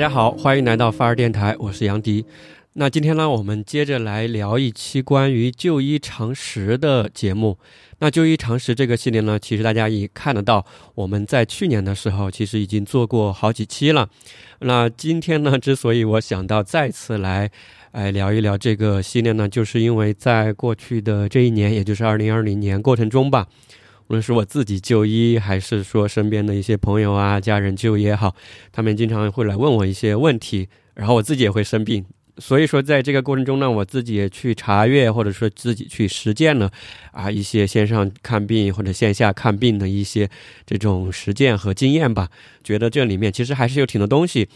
大家好，欢迎来到发儿电台，我是杨迪。那今天呢，我们接着来聊一期关于就医常识的节目。那就医常识这个系列呢，其实大家也看得到，我们在去年的时候其实已经做过好几期了。那今天呢，之所以我想到再次来，哎聊一聊这个系列呢，就是因为在过去的这一年，也就是二零二零年过程中吧。无论是我自己就医，还是说身边的一些朋友啊、家人就医也好，他们经常会来问我一些问题，然后我自己也会生病，所以说在这个过程中呢，我自己也去查阅，或者说自己去实践了啊一些线上看病或者线下看病的一些这种实践和经验吧，觉得这里面其实还是有挺多东西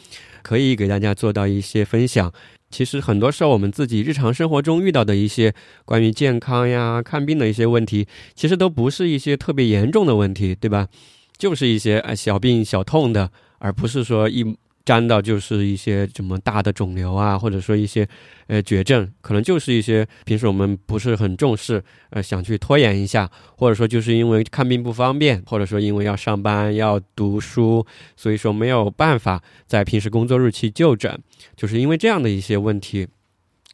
可以给大家做到一些分享。其实很多时候，我们自己日常生活中遇到的一些关于健康呀、看病的一些问题，其实都不是一些特别严重的问题，对吧？就是一些小病小痛的，而不是说一。沾到就是一些什么大的肿瘤啊，或者说一些呃绝症，可能就是一些平时我们不是很重视，呃想去拖延一下，或者说就是因为看病不方便，或者说因为要上班要读书，所以说没有办法在平时工作日期就诊，就是因为这样的一些问题。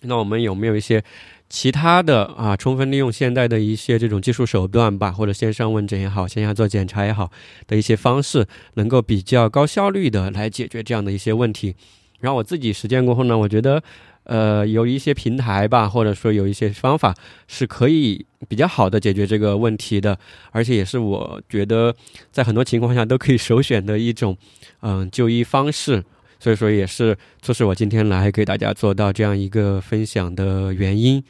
那我们有没有一些？其他的啊，充分利用现代的一些这种技术手段吧，或者线上问诊也好，线下做检查也好的一些方式，能够比较高效率的来解决这样的一些问题。然后我自己实践过后呢，我觉得，呃，有一些平台吧，或者说有一些方法是可以比较好的解决这个问题的，而且也是我觉得在很多情况下都可以首选的一种，嗯，就医方式。所以说，也是促使我今天来给大家做到这样一个分享的原因。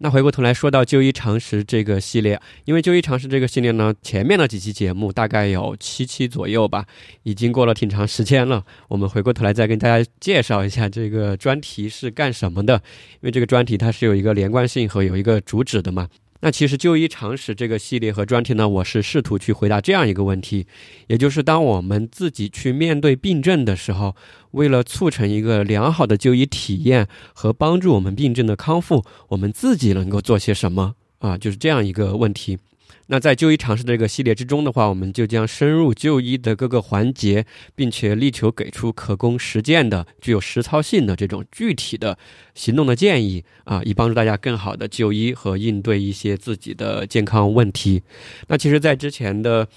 那回过头来说到就医常识这个系列，因为就医常识这个系列呢，前面的几期节目大概有七期左右吧，已经过了挺长时间了。我们回过头来再跟大家介绍一下这个专题是干什么的，因为这个专题它是有一个连贯性和有一个主旨的嘛。那其实就医常识这个系列和专题呢，我是试图去回答这样一个问题，也就是当我们自己去面对病症的时候，为了促成一个良好的就医体验和帮助我们病症的康复，我们自己能够做些什么啊？就是这样一个问题。那在就医常识这个系列之中的话，我们就将深入就医的各个环节，并且力求给出可供实践的、具有实操性的这种具体的行动的建议啊，以帮助大家更好的就医和应对一些自己的健康问题。那其实，在之前的。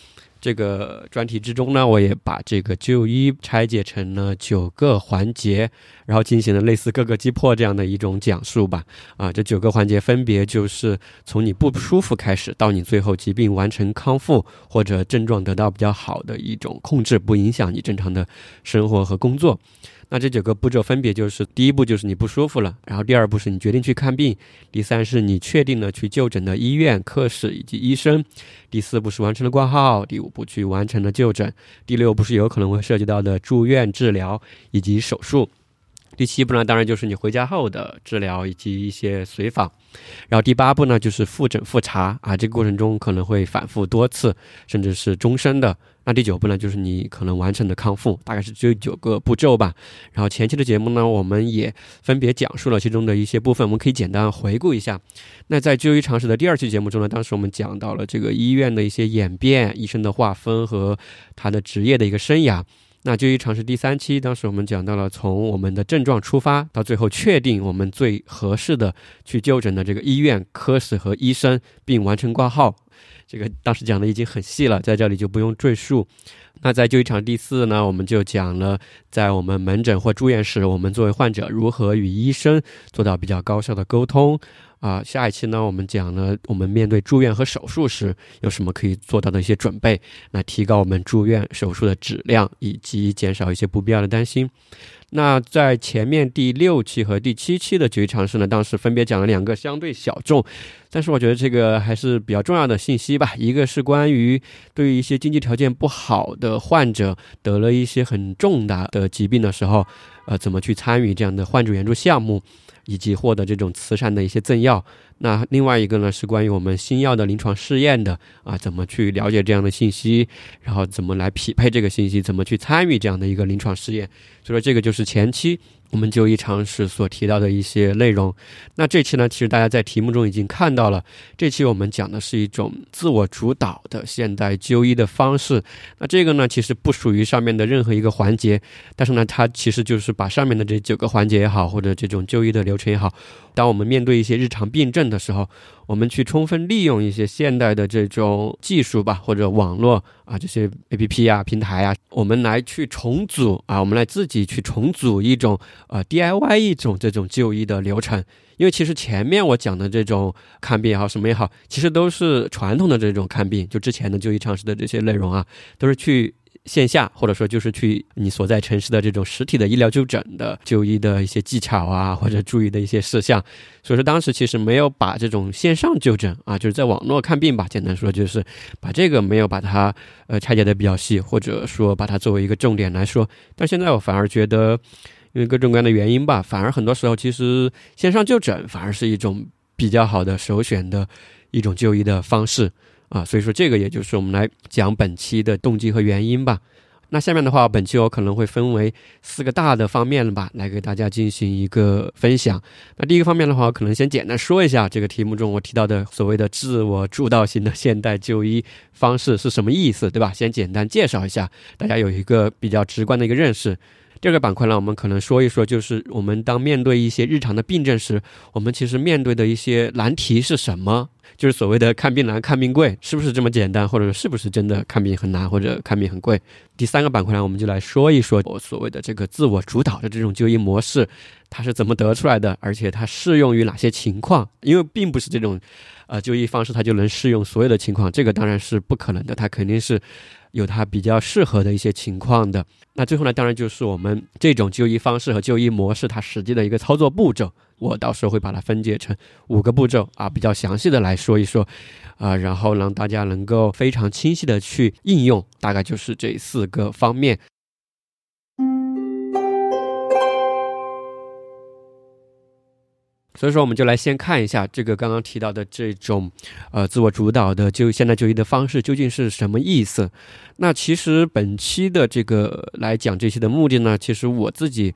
这个专题之中呢，我也把这个就医拆解成了九个环节，然后进行了类似各个击破这样的一种讲述吧。啊，这九个环节分别就是从你不舒服开始，到你最后疾病完成康复或者症状得到比较好的一种控制，不影响你正常的生活和工作。那这九个步骤分别就是：第一步就是你不舒服了，然后第二步是你决定去看病，第三是你确定了去就诊的医院、科室以及医生，第四步是完成了挂号，第五步去完成了就诊，第六步是有可能会涉及到的住院治疗以及手术。第七步呢，当然就是你回家后的治疗以及一些随访，然后第八步呢就是复诊复查啊，这个过程中可能会反复多次，甚至是终身的。那第九步呢就是你可能完成的康复，大概是这九个步骤吧。然后前期的节目呢，我们也分别讲述了其中的一些部分，我们可以简单回顾一下。那在就医常识的第二期节目中呢，当时我们讲到了这个医院的一些演变、医生的划分和他的职业的一个生涯。那就医常识第三期，当时我们讲到了从我们的症状出发，到最后确定我们最合适的去就诊的这个医院、科室和医生，并完成挂号。这个当时讲的已经很细了，在这里就不用赘述。那在就医场第四呢，我们就讲了在我们门诊或住院时，我们作为患者如何与医生做到比较高效的沟通。啊，下一期呢，我们讲了我们面对住院和手术时有什么可以做到的一些准备，来提高我们住院手术的质量，以及减少一些不必要的担心。那在前面第六期和第七期的就医常识呢，当时分别讲了两个相对小众，但是我觉得这个还是比较重要的信息吧。一个是关于对于一些经济条件不好的患者得了一些很重大的疾病的时候，呃，怎么去参与这样的患者援助项目，以及获得这种慈善的一些赠药。那另外一个呢，是关于我们新药的临床试验的啊，怎么去了解这样的信息，然后怎么来匹配这个信息，怎么去参与这样的一个临床试验。所以说，这个就是前期。我们就医常识所提到的一些内容，那这期呢，其实大家在题目中已经看到了。这期我们讲的是一种自我主导的现代就医的方式。那这个呢，其实不属于上面的任何一个环节，但是呢，它其实就是把上面的这九个环节也好，或者这种就医的流程也好，当我们面对一些日常病症的时候。我们去充分利用一些现代的这种技术吧，或者网络啊，这些 A P P 啊、平台啊，我们来去重组啊，我们来自己去重组一种呃 D I Y 一种这种就医的流程。因为其实前面我讲的这种看病也好，什么也好，其实都是传统的这种看病，就之前的就医常识的这些内容啊，都是去。线下或者说就是去你所在城市的这种实体的医疗就诊的就医的一些技巧啊，或者注意的一些事项，所以说当时其实没有把这种线上就诊啊，就是在网络看病吧，简单说就是把这个没有把它呃拆解的比较细，或者说把它作为一个重点来说。但现在我反而觉得，因为各种各样的原因吧，反而很多时候其实线上就诊反而是一种比较好的首选的一种就医的方式。啊，所以说这个也就是我们来讲本期的动机和原因吧。那下面的话，本期我可能会分为四个大的方面吧，来给大家进行一个分享。那第一个方面的话，可能先简单说一下这个题目中我提到的所谓的自我主导型的现代就医方式是什么意思，对吧？先简单介绍一下，大家有一个比较直观的一个认识。第二个板块呢，我们可能说一说，就是我们当面对一些日常的病症时，我们其实面对的一些难题是什么？就是所谓的看病难、看病贵，是不是这么简单？或者是不是真的看病很难，或者看病很贵？第三个板块呢，我们就来说一说我所谓的这个自我主导的这种就医模式，它是怎么得出来的，而且它适用于哪些情况？因为并不是这种，呃，就医方式它就能适用所有的情况，这个当然是不可能的，它肯定是。有它比较适合的一些情况的，那最后呢，当然就是我们这种就医方式和就医模式它实际的一个操作步骤，我到时候会把它分解成五个步骤啊，比较详细的来说一说，啊，然后让大家能够非常清晰的去应用，大概就是这四个方面。所以说，我们就来先看一下这个刚刚提到的这种，呃，自我主导的就现代就医的方式究竟是什么意思？那其实本期的这个来讲这些的目的呢，其实我自己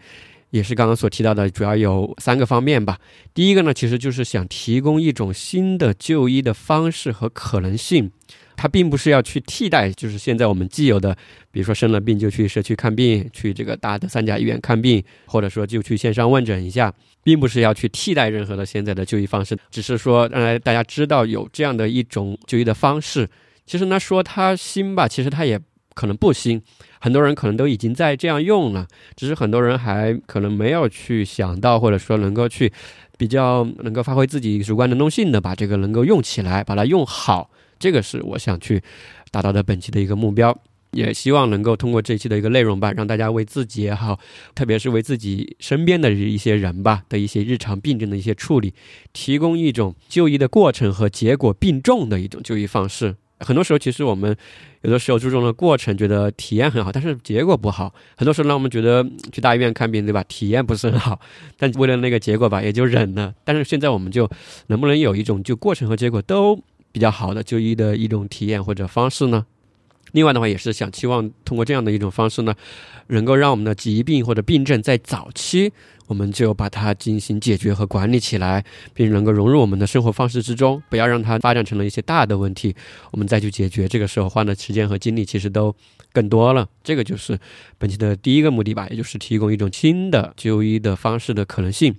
也是刚刚所提到的，主要有三个方面吧。第一个呢，其实就是想提供一种新的就医的方式和可能性。它并不是要去替代，就是现在我们既有的，比如说生了病就去社区看病，去这个大的三甲医院看病，或者说就去线上问诊一下，并不是要去替代任何的现在的就医方式，只是说让大家知道有这样的一种就医的方式。其实呢，说它新吧，其实它也可能不新，很多人可能都已经在这样用了，只是很多人还可能没有去想到，或者说能够去比较能够发挥自己主观能动性的把这个能够用起来，把它用好。这个是我想去达到的本期的一个目标，也希望能够通过这一期的一个内容吧，让大家为自己也好，特别是为自己身边的一些人吧的一些日常病症的一些处理，提供一种就医的过程和结果并重的一种就医方式。很多时候，其实我们有的时候注重了过程，觉得体验很好，但是结果不好。很多时候，让我们觉得去大医院看病，对吧？体验不是很好，但为了那个结果吧，也就忍了。但是现在，我们就能不能有一种就过程和结果都？比较好的就医的一种体验或者方式呢？另外的话，也是想期望通过这样的一种方式呢，能够让我们的疾病或者病症在早期。我们就把它进行解决和管理起来，并能够融入我们的生活方式之中，不要让它发展成了一些大的问题，我们再去解决。这个时候花的时间和精力其实都更多了。这个就是本期的第一个目的吧，也就是提供一种新的就医的方式的可能性。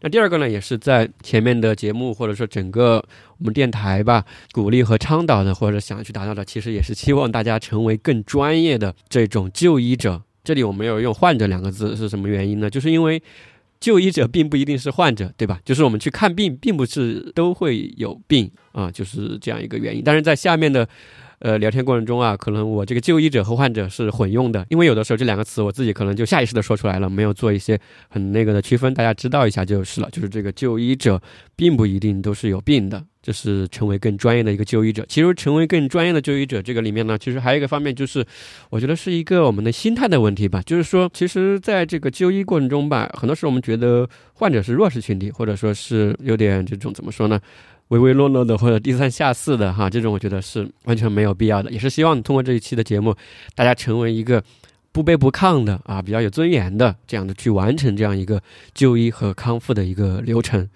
那第二个呢，也是在前面的节目或者说整个我们电台吧，鼓励和倡导的，或者想去达到的，其实也是希望大家成为更专业的这种就医者。这里我没有用“患者”两个字，是什么原因呢？就是因为就医者并不一定是患者，对吧？就是我们去看病，并不是都会有病啊，就是这样一个原因。但是在下面的呃聊天过程中啊，可能我这个就医者和患者是混用的，因为有的时候这两个词我自己可能就下意识的说出来了，没有做一些很那个的区分，大家知道一下就是了。就是这个就医者并不一定都是有病的，这是成为更专业的一个就医者。其实成为更专业的就医者这个里面呢，其实还有一个方面就是，我觉得是一个我们的心态的问题吧。就是说，其实在这个就医过程中吧，很多时候我们觉得患者是弱势群体，或者说是有点这种怎么说呢？唯唯诺诺的或者低三下四的哈，这种我觉得是完全没有必要的。也是希望通过这一期的节目，大家成为一个不卑不亢的啊，比较有尊严的这样的去完成这样一个就医和康复的一个流程。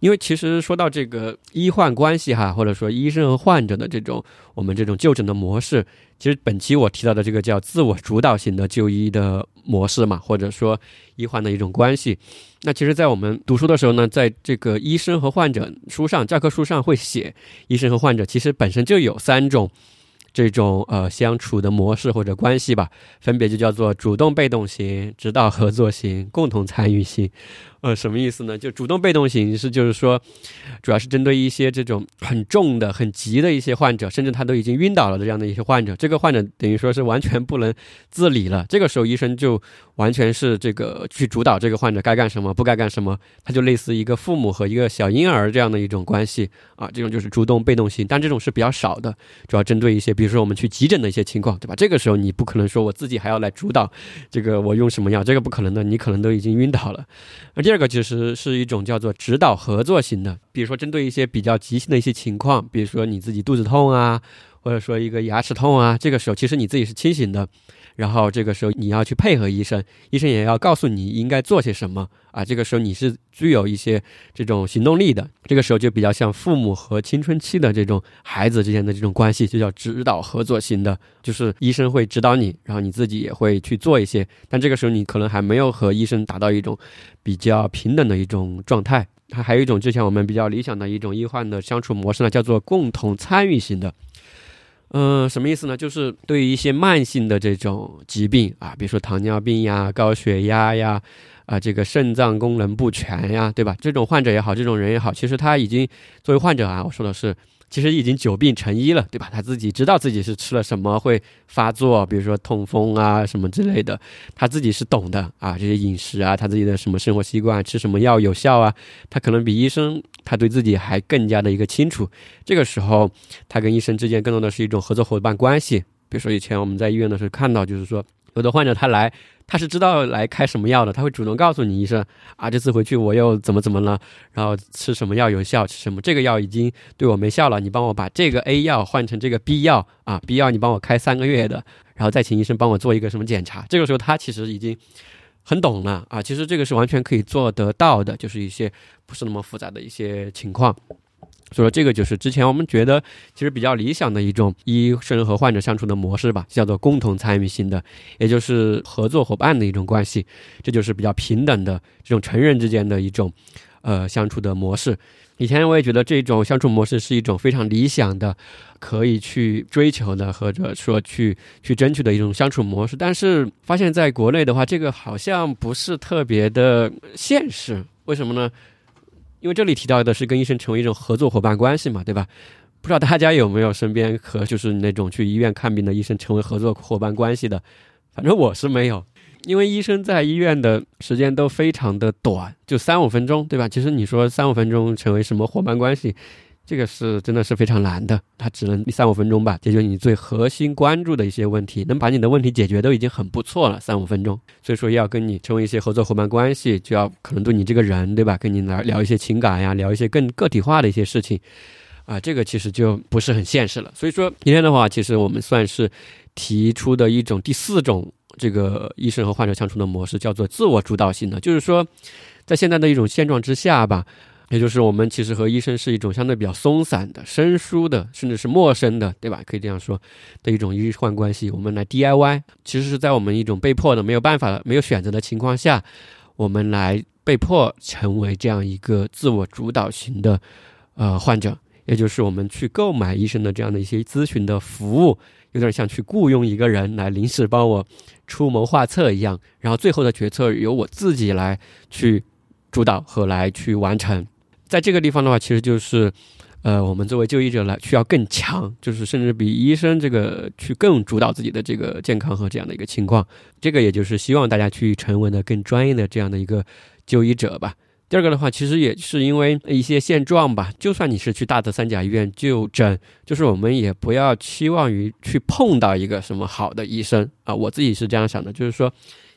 因为其实说到这个医患关系哈，或者说医生和患者的这种我们这种就诊的模式，其实本期我提到的这个叫自我主导型的就医的模式嘛，或者说医患的一种关系。那其实，在我们读书的时候呢，在这个医生和患者书上教科书上会写，医生和患者其实本身就有三种。这种呃相处的模式或者关系吧，分别就叫做主动被动型、指导合作型、共同参与型。呃，什么意思呢？就主动被动型是就是说，主要是针对一些这种很重的、很急的一些患者，甚至他都已经晕倒了的这样的一些患者，这个患者等于说是完全不能自理了。这个时候医生就完全是这个去主导这个患者该干什么、不该干什么，他就类似一个父母和一个小婴儿这样的一种关系啊。这种就是主动被动型，但这种是比较少的，主要针对一些比如说我们去急诊的一些情况，对吧？这个时候你不可能说我自己还要来主导这个我用什么药，这个不可能的，你可能都已经晕倒了。而第这个其实是一种叫做指导合作型的，比如说针对一些比较急性的一些情况，比如说你自己肚子痛啊，或者说一个牙齿痛啊，这个时候其实你自己是清醒的。然后这个时候你要去配合医生，医生也要告诉你应该做些什么啊。这个时候你是具有一些这种行动力的。这个时候就比较像父母和青春期的这种孩子之间的这种关系，就叫指导合作型的，就是医生会指导你，然后你自己也会去做一些。但这个时候你可能还没有和医生达到一种比较平等的一种状态。还还有一种之前我们比较理想的一种医患的相处模式呢，叫做共同参与型的。嗯，什么意思呢？就是对于一些慢性的这种疾病啊，比如说糖尿病呀、高血压呀，啊，这个肾脏功能不全呀，对吧？这种患者也好，这种人也好，其实他已经作为患者啊，我说的是。其实已经久病成医了，对吧？他自己知道自己是吃了什么会发作，比如说痛风啊什么之类的，他自己是懂的啊。这些饮食啊，他自己的什么生活习惯，吃什么药有效啊，他可能比医生他对自己还更加的一个清楚。这个时候，他跟医生之间更多的是一种合作伙伴关系。比如说以前我们在医院的时候看到，就是说有的患者他来。他是知道来开什么药的，他会主动告诉你医生啊，这次回去我又怎么怎么了，然后吃什么药有效，吃什么这个药已经对我没效了，你帮我把这个 A 药换成这个 B 药啊，B 药你帮我开三个月的，然后再请医生帮我做一个什么检查。这个时候他其实已经很懂了啊，其实这个是完全可以做得到的，就是一些不是那么复杂的一些情况。所以说，这个就是之前我们觉得其实比较理想的一种医生和患者相处的模式吧，叫做共同参与型的，也就是合作伙伴的一种关系。这就是比较平等的这种成人之间的一种呃相处的模式。以前我也觉得这种相处模式是一种非常理想的，可以去追求的，或者说去去争取的一种相处模式。但是发现在国内的话，这个好像不是特别的现实。为什么呢？因为这里提到的是跟医生成为一种合作伙伴关系嘛，对吧？不知道大家有没有身边和就是那种去医院看病的医生成为合作伙伴关系的？反正我是没有，因为医生在医院的时间都非常的短，就三五分钟，对吧？其实你说三五分钟成为什么伙伴关系？这个是真的是非常难的，它只能三五分钟吧，解决你最核心关注的一些问题，能把你的问题解决都已经很不错了，三五分钟。所以说要跟你成为一些合作伙伴关系，就要可能对你这个人，对吧？跟你来聊一些情感呀，聊一些更个体化的一些事情，啊，这个其实就不是很现实了。所以说今天的话，其实我们算是提出的一种第四种这个医生和患者相处的模式，叫做自我主导性的，就是说在现在的一种现状之下吧。也就是我们其实和医生是一种相对比较松散的、生疏的，甚至是陌生的，对吧？可以这样说的一种医患关系。我们来 DIY，其实是在我们一种被迫的、没有办法、没有选择的情况下，我们来被迫成为这样一个自我主导型的呃患者。也就是我们去购买医生的这样的一些咨询的服务，有点像去雇佣一个人来临时帮我出谋划策一样，然后最后的决策由我自己来去主导和来去完成。在这个地方的话，其实就是，呃，我们作为就医者来需要更强，就是甚至比医生这个去更主导自己的这个健康和这样的一个情况。这个也就是希望大家去成为的更专业的这样的一个就医者吧。第二个的话，其实也是因为一些现状吧。就算你是去大的三甲医院就诊，就是我们也不要期望于去碰到一个什么好的医生啊。我自己是这样想的，就是说。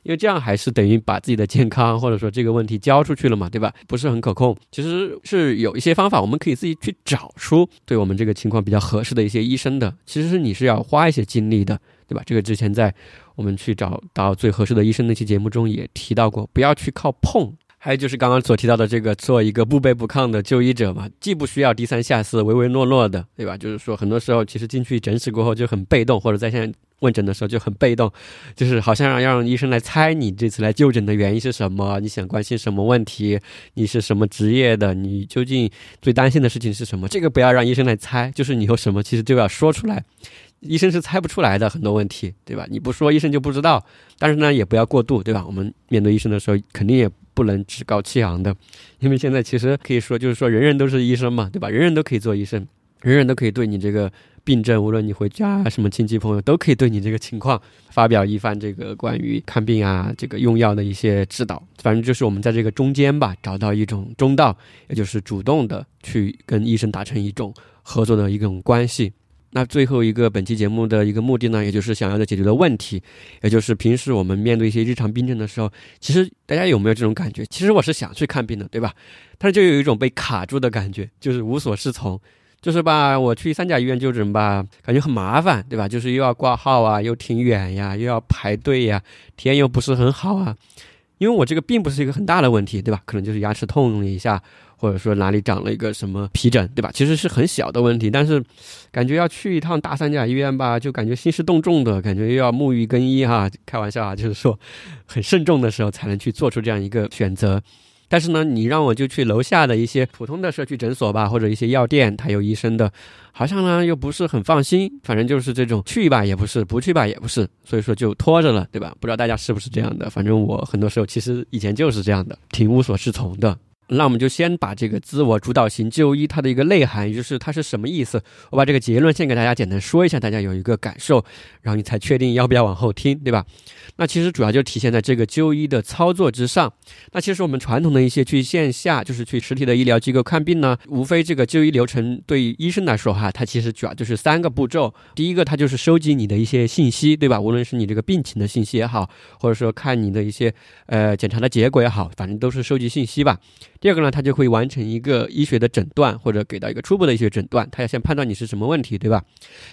因为这样还是等于把自己的健康或者说这个问题交出去了嘛，对吧？不是很可控。其实是有一些方法，我们可以自己去找出对我们这个情况比较合适的一些医生的。其实是你是要花一些精力的，对吧？这个之前在我们去找到最合适的医生那期节目中也提到过，不要去靠碰。还有就是刚刚所提到的这个，做一个不卑不亢的就医者嘛，既不需要低三下四、唯唯诺诺的，对吧？就是说很多时候其实进去诊室过后就很被动，或者在线。问诊的时候就很被动，就是好像要让医生来猜你这次来就诊的原因是什么，你想关心什么问题，你是什么职业的，你究竟最担心的事情是什么？这个不要让医生来猜，就是你有什么其实就要说出来，医生是猜不出来的很多问题，对吧？你不说医生就不知道，但是呢也不要过度，对吧？我们面对医生的时候肯定也不能趾高气昂的，因为现在其实可以说就是说人人都是医生嘛，对吧？人人都可以做医生，人人都可以对你这个。病症，无论你回家什么亲戚朋友都可以对你这个情况发表一番这个关于看病啊，这个用药的一些指导。反正就是我们在这个中间吧，找到一种中道，也就是主动的去跟医生达成一种合作的一种关系。那最后一个本期节目的一个目的呢，也就是想要的解决的问题，也就是平时我们面对一些日常病症的时候，其实大家有没有这种感觉？其实我是想去看病的，对吧？但是就有一种被卡住的感觉，就是无所适从。就是吧，我去三甲医院就诊吧，感觉很麻烦，对吧？就是又要挂号啊，又挺远呀，又要排队呀，体验又不是很好啊。因为我这个并不是一个很大的问题，对吧？可能就是牙齿痛了一下，或者说哪里长了一个什么皮疹，对吧？其实是很小的问题，但是感觉要去一趟大三甲医院吧，就感觉兴师动众的感觉，又要沐浴更衣哈。开玩笑啊，就是说很慎重的时候才能去做出这样一个选择。但是呢，你让我就去楼下的一些普通的社区诊所吧，或者一些药店，他有医生的，好像呢又不是很放心。反正就是这种去吧也不是，不去吧也不是，所以说就拖着了，对吧？不知道大家是不是这样的？反正我很多时候其实以前就是这样的，挺无所适从的。那我们就先把这个自我主导型就医它的一个内涵，也就是它是什么意思，我把这个结论先给大家简单说一下，大家有一个感受，然后你才确定要不要往后听，对吧？那其实主要就体现在这个就医的操作之上。那其实我们传统的一些去线下，就是去实体的医疗机构看病呢，无非这个就医流程对于医生来说哈，它其实主要就是三个步骤。第一个，它就是收集你的一些信息，对吧？无论是你这个病情的信息也好，或者说看你的一些呃检查的结果也好，反正都是收集信息吧。第二个呢，他就会完成一个医学的诊断，或者给到一个初步的医学诊断，他要先判断你是什么问题，对吧？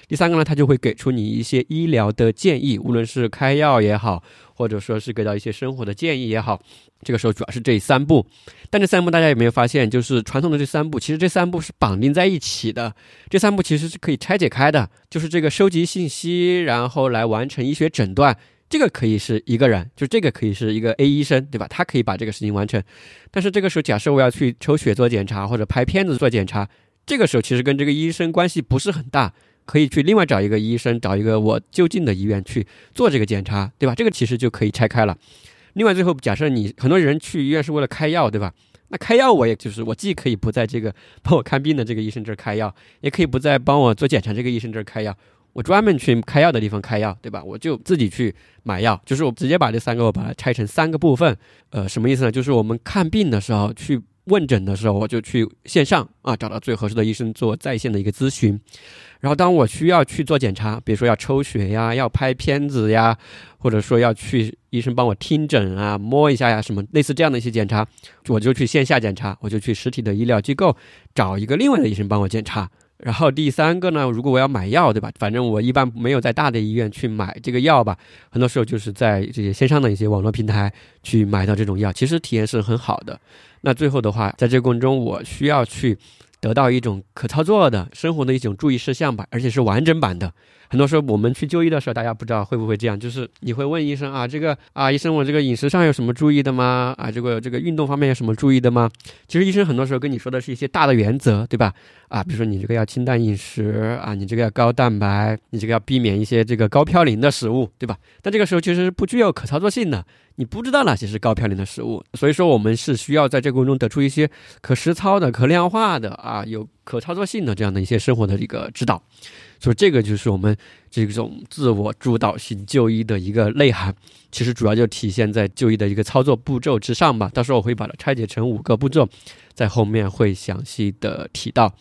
第三个呢，他就会给出你一些医疗的建议，无论是开药也好，或者说是给到一些生活的建议也好。这个时候主要是这三步，但这三步大家有没有发现，就是传统的这三步，其实这三步是绑定在一起的，这三步其实是可以拆解开的，就是这个收集信息，然后来完成医学诊断。这个可以是一个人，就这个可以是一个 A 医生，对吧？他可以把这个事情完成。但是这个时候，假设我要去抽血做检查或者拍片子做检查，这个时候其实跟这个医生关系不是很大，可以去另外找一个医生，找一个我就近的医院去做这个检查，对吧？这个其实就可以拆开了。另外，最后假设你很多人去医院是为了开药，对吧？那开药我也就是我既可以不在这个帮我看病的这个医生这儿开药，也可以不在帮我做检查这个医生这儿开药。我专门去开药的地方开药，对吧？我就自己去买药，就是我直接把这三个我把它拆成三个部分，呃，什么意思呢？就是我们看病的时候去问诊的时候，我就去线上啊找到最合适的医生做在线的一个咨询，然后当我需要去做检查，比如说要抽血呀、要拍片子呀，或者说要去医生帮我听诊啊、摸一下呀，什么类似这样的一些检查，我就去线下检查，我就去实体的医疗机构找一个另外的医生帮我检查。然后第三个呢，如果我要买药，对吧？反正我一般没有在大的医院去买这个药吧，很多时候就是在这些线上的一些网络平台去买到这种药，其实体验是很好的。那最后的话，在这个过程中，我需要去得到一种可操作的生活的一种注意事项吧，而且是完整版的。很多时候我们去就医的时候，大家不知道会不会这样，就是你会问医生啊，这个啊，医生我这个饮食上有什么注意的吗？啊，这个这个运动方面有什么注意的吗？其实医生很多时候跟你说的是一些大的原则，对吧？啊，比如说你这个要清淡饮食啊，你这个要高蛋白，你这个要避免一些这个高嘌呤的食物，对吧？但这个时候其实是不具有可操作性的，你不知道哪些是高嘌呤的食物。所以说，我们是需要在这个过程中得出一些可实操的、可量化的啊，有可操作性的这样的一些生活的一个指导。所以，这个就是我们这种自我主导性就医的一个内涵。其实主要就体现在就医的一个操作步骤之上吧。到时候我会把它拆解成五个步骤，在后面会详细的提到。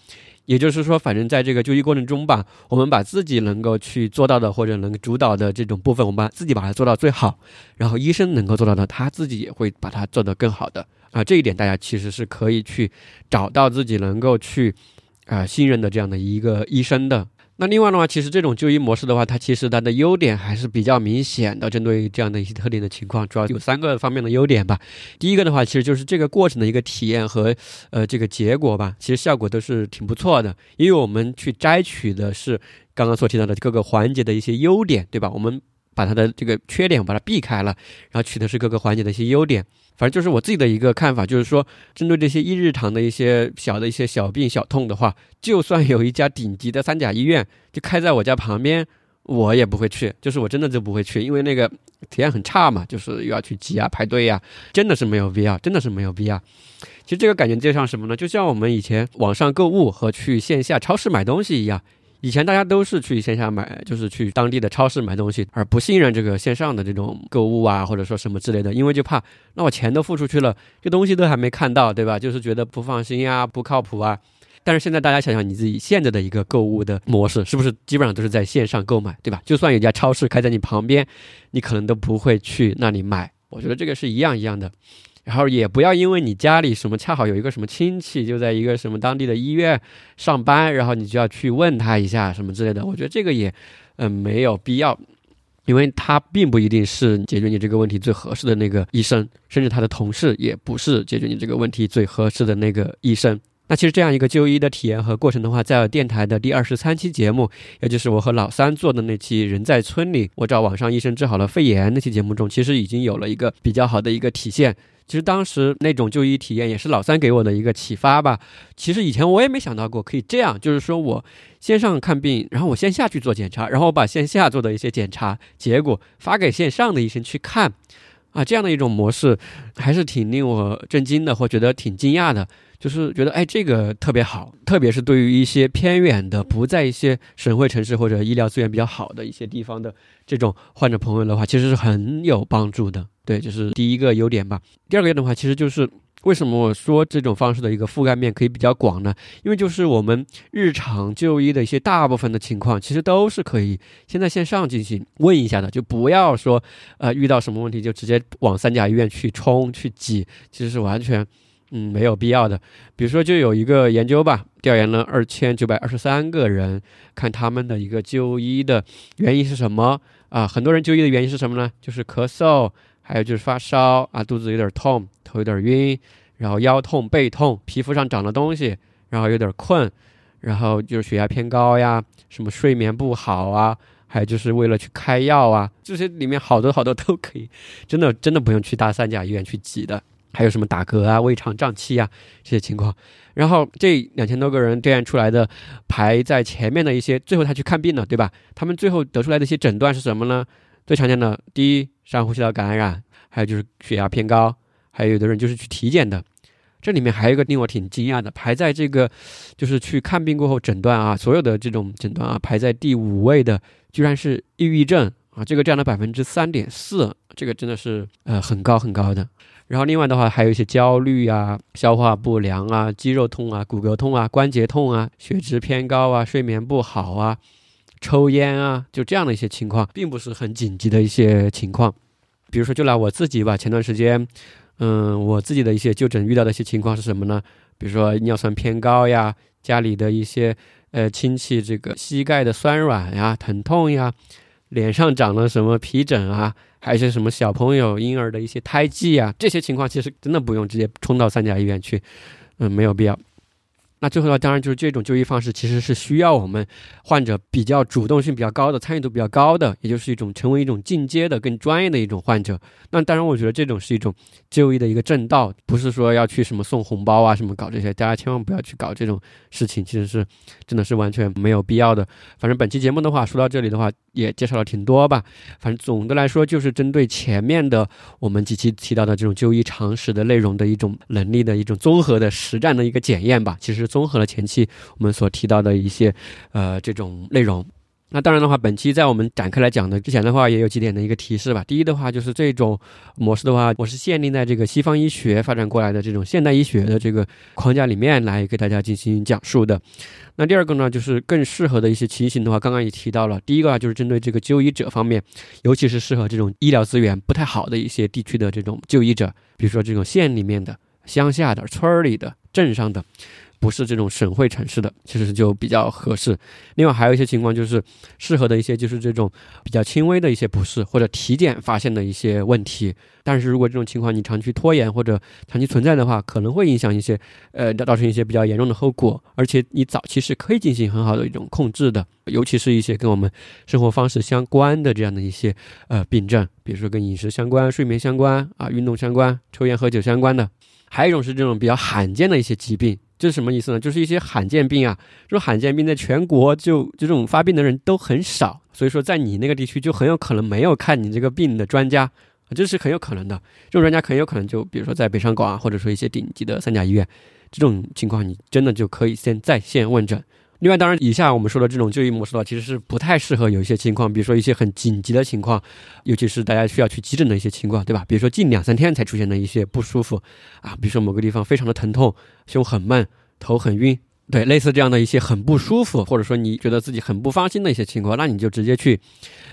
也就是说，反正在这个就医过程中吧，我们把自己能够去做到的或者能主导的这种部分，我们把自己把它做到最好，然后医生能够做到的，他自己也会把它做得更好的啊。这一点大家其实是可以去找到自己能够去啊信任的这样的一个医生的。那另外的话，其实这种就医模式的话，它其实它的优点还是比较明显的。针对这样的一些特定的情况，主要有三个方面的优点吧。第一个的话，其实就是这个过程的一个体验和呃这个结果吧，其实效果都是挺不错的，因为我们去摘取的是刚刚所提到的各个环节的一些优点，对吧？我们把它的这个缺点把它避开了，然后取的是各个环节的一些优点。反正就是我自己的一个看法，就是说，针对这些一日常的一些小的一些小病小痛的话，就算有一家顶级的三甲医院就开在我家旁边，我也不会去，就是我真的就不会去，因为那个体验很差嘛，就是又要去挤啊排队呀，真的是没有必要，真的是没有必要。其实这个感觉就像什么呢？就像我们以前网上购物和去线下超市买东西一样。以前大家都是去线下买，就是去当地的超市买东西，而不信任这个线上的这种购物啊，或者说什么之类的，因为就怕，那我钱都付出去了，这东西都还没看到，对吧？就是觉得不放心呀，不靠谱啊。但是现在大家想想你自己现在的一个购物的模式，是不是基本上都是在线上购买，对吧？就算有家超市开在你旁边，你可能都不会去那里买。我觉得这个是一样一样的。然后也不要因为你家里什么恰好有一个什么亲戚就在一个什么当地的医院上班，然后你就要去问他一下什么之类的。我觉得这个也，嗯，没有必要，因为他并不一定是解决你这个问题最合适的那个医生，甚至他的同事也不是解决你这个问题最合适的那个医生。那其实这样一个就医的体验和过程的话，在电台的第二十三期节目，也就是我和老三做的那期《人在村里》，我找网上医生治好了肺炎那期节目中，其实已经有了一个比较好的一个体现。其实当时那种就医体验也是老三给我的一个启发吧。其实以前我也没想到过可以这样，就是说我线上看病，然后我线下去做检查，然后我把线下做的一些检查结果发给线上的医生去看，啊，这样的一种模式还是挺令我震惊的，或觉得挺惊讶的。就是觉得哎，这个特别好，特别是对于一些偏远的、不在一些省会城市或者医疗资源比较好的一些地方的这种患者朋友的话，其实是很有帮助的。对，就是第一个优点吧。第二个的话，其实就是为什么我说这种方式的一个覆盖面可以比较广呢？因为就是我们日常就医的一些大部分的情况，其实都是可以先在线上进行问一下的，就不要说呃遇到什么问题就直接往三甲医院去冲去挤，其实是完全。嗯，没有必要的。比如说，就有一个研究吧，调研了二千九百二十三个人，看他们的一个就医的原因是什么啊？很多人就医的原因是什么呢？就是咳嗽，还有就是发烧啊，肚子有点痛，头有点晕，然后腰痛、背痛，皮肤上长了东西，然后有点困，然后就是血压偏高呀，什么睡眠不好啊，还有就是为了去开药啊，这些里面好多好多都可以，真的真的不用去大三甲医院去挤的。还有什么打嗝啊、胃肠胀气啊这些情况，然后这两千多个人调研出来的排在前面的一些，最后他去看病了，对吧？他们最后得出来的一些诊断是什么呢？最常见的，第一，上呼吸道感染，还有就是血压偏高，还有有的人就是去体检的。这里面还有一个令我挺惊讶的，排在这个就是去看病过后诊断啊，所有的这种诊断啊，排在第五位的，居然是抑郁症啊，这个占了百分之三点四，这个真的是呃很高很高的。然后另外的话，还有一些焦虑啊、消化不良啊、肌肉痛啊、骨骼痛啊、关节痛啊、血脂偏高啊、睡眠不好啊、抽烟啊，就这样的一些情况，并不是很紧急的一些情况。比如说，就拿我自己吧，前段时间，嗯，我自己的一些就诊遇到的一些情况是什么呢？比如说尿酸偏高呀，家里的一些呃亲戚这个膝盖的酸软呀、疼痛呀，脸上长了什么皮疹啊。还有一些什么小朋友婴儿的一些胎记啊，这些情况其实真的不用直接冲到三甲医院去，嗯，没有必要。那最后呢，当然就是这种就医方式其实是需要我们患者比较主动性比较高的、参与度比较高的，也就是一种成为一种进阶的、更专业的一种患者。那当然，我觉得这种是一种就医的一个正道，不是说要去什么送红包啊、什么搞这些，大家千万不要去搞这种事情，其实是真的是完全没有必要的。反正本期节目的话，说到这里的话，也介绍了挺多吧。反正总的来说，就是针对前面的我们几期提到的这种就医常识的内容的一种能力的一种综合的实战的一个检验吧。其实。综合了前期我们所提到的一些，呃，这种内容。那当然的话，本期在我们展开来讲的之前的话，也有几点的一个提示吧。第一的话，就是这种模式的话，我是限定在这个西方医学发展过来的这种现代医学的这个框架里面来给大家进行讲述的。那第二个呢，就是更适合的一些情形的话，刚刚也提到了。第一个啊，就是针对这个就医者方面，尤其是适合这种医疗资源不太好的一些地区的这种就医者，比如说这种县里面的、乡下的、村儿里的、镇上的。不是这种省会城市的，其实就比较合适。另外还有一些情况就是适合的一些，就是这种比较轻微的一些不适或者体检发现的一些问题。但是如果这种情况你长期拖延或者长期存在的话，可能会影响一些，呃，造成一些比较严重的后果。而且你早期是可以进行很好的一种控制的，尤其是一些跟我们生活方式相关的这样的一些呃病症，比如说跟饮食相关、睡眠相关啊、运动相关、抽烟喝酒相关的。还有一种是这种比较罕见的一些疾病。这是什么意思呢？就是一些罕见病啊，这种罕见病在全国就就这种发病的人都很少，所以说在你那个地区就很有可能没有看你这个病的专家，这是很有可能的。这种专家很有可能就比如说在北上广啊，或者说一些顶级的三甲医院，这种情况你真的就可以先在线问诊。另外，当然，以下我们说的这种就医模式的话，其实是不太适合有一些情况，比如说一些很紧急的情况，尤其是大家需要去急诊的一些情况，对吧？比如说近两三天才出现的一些不舒服啊，比如说某个地方非常的疼痛，胸很闷，头很晕，对，类似这样的一些很不舒服，或者说你觉得自己很不放心的一些情况，那你就直接去，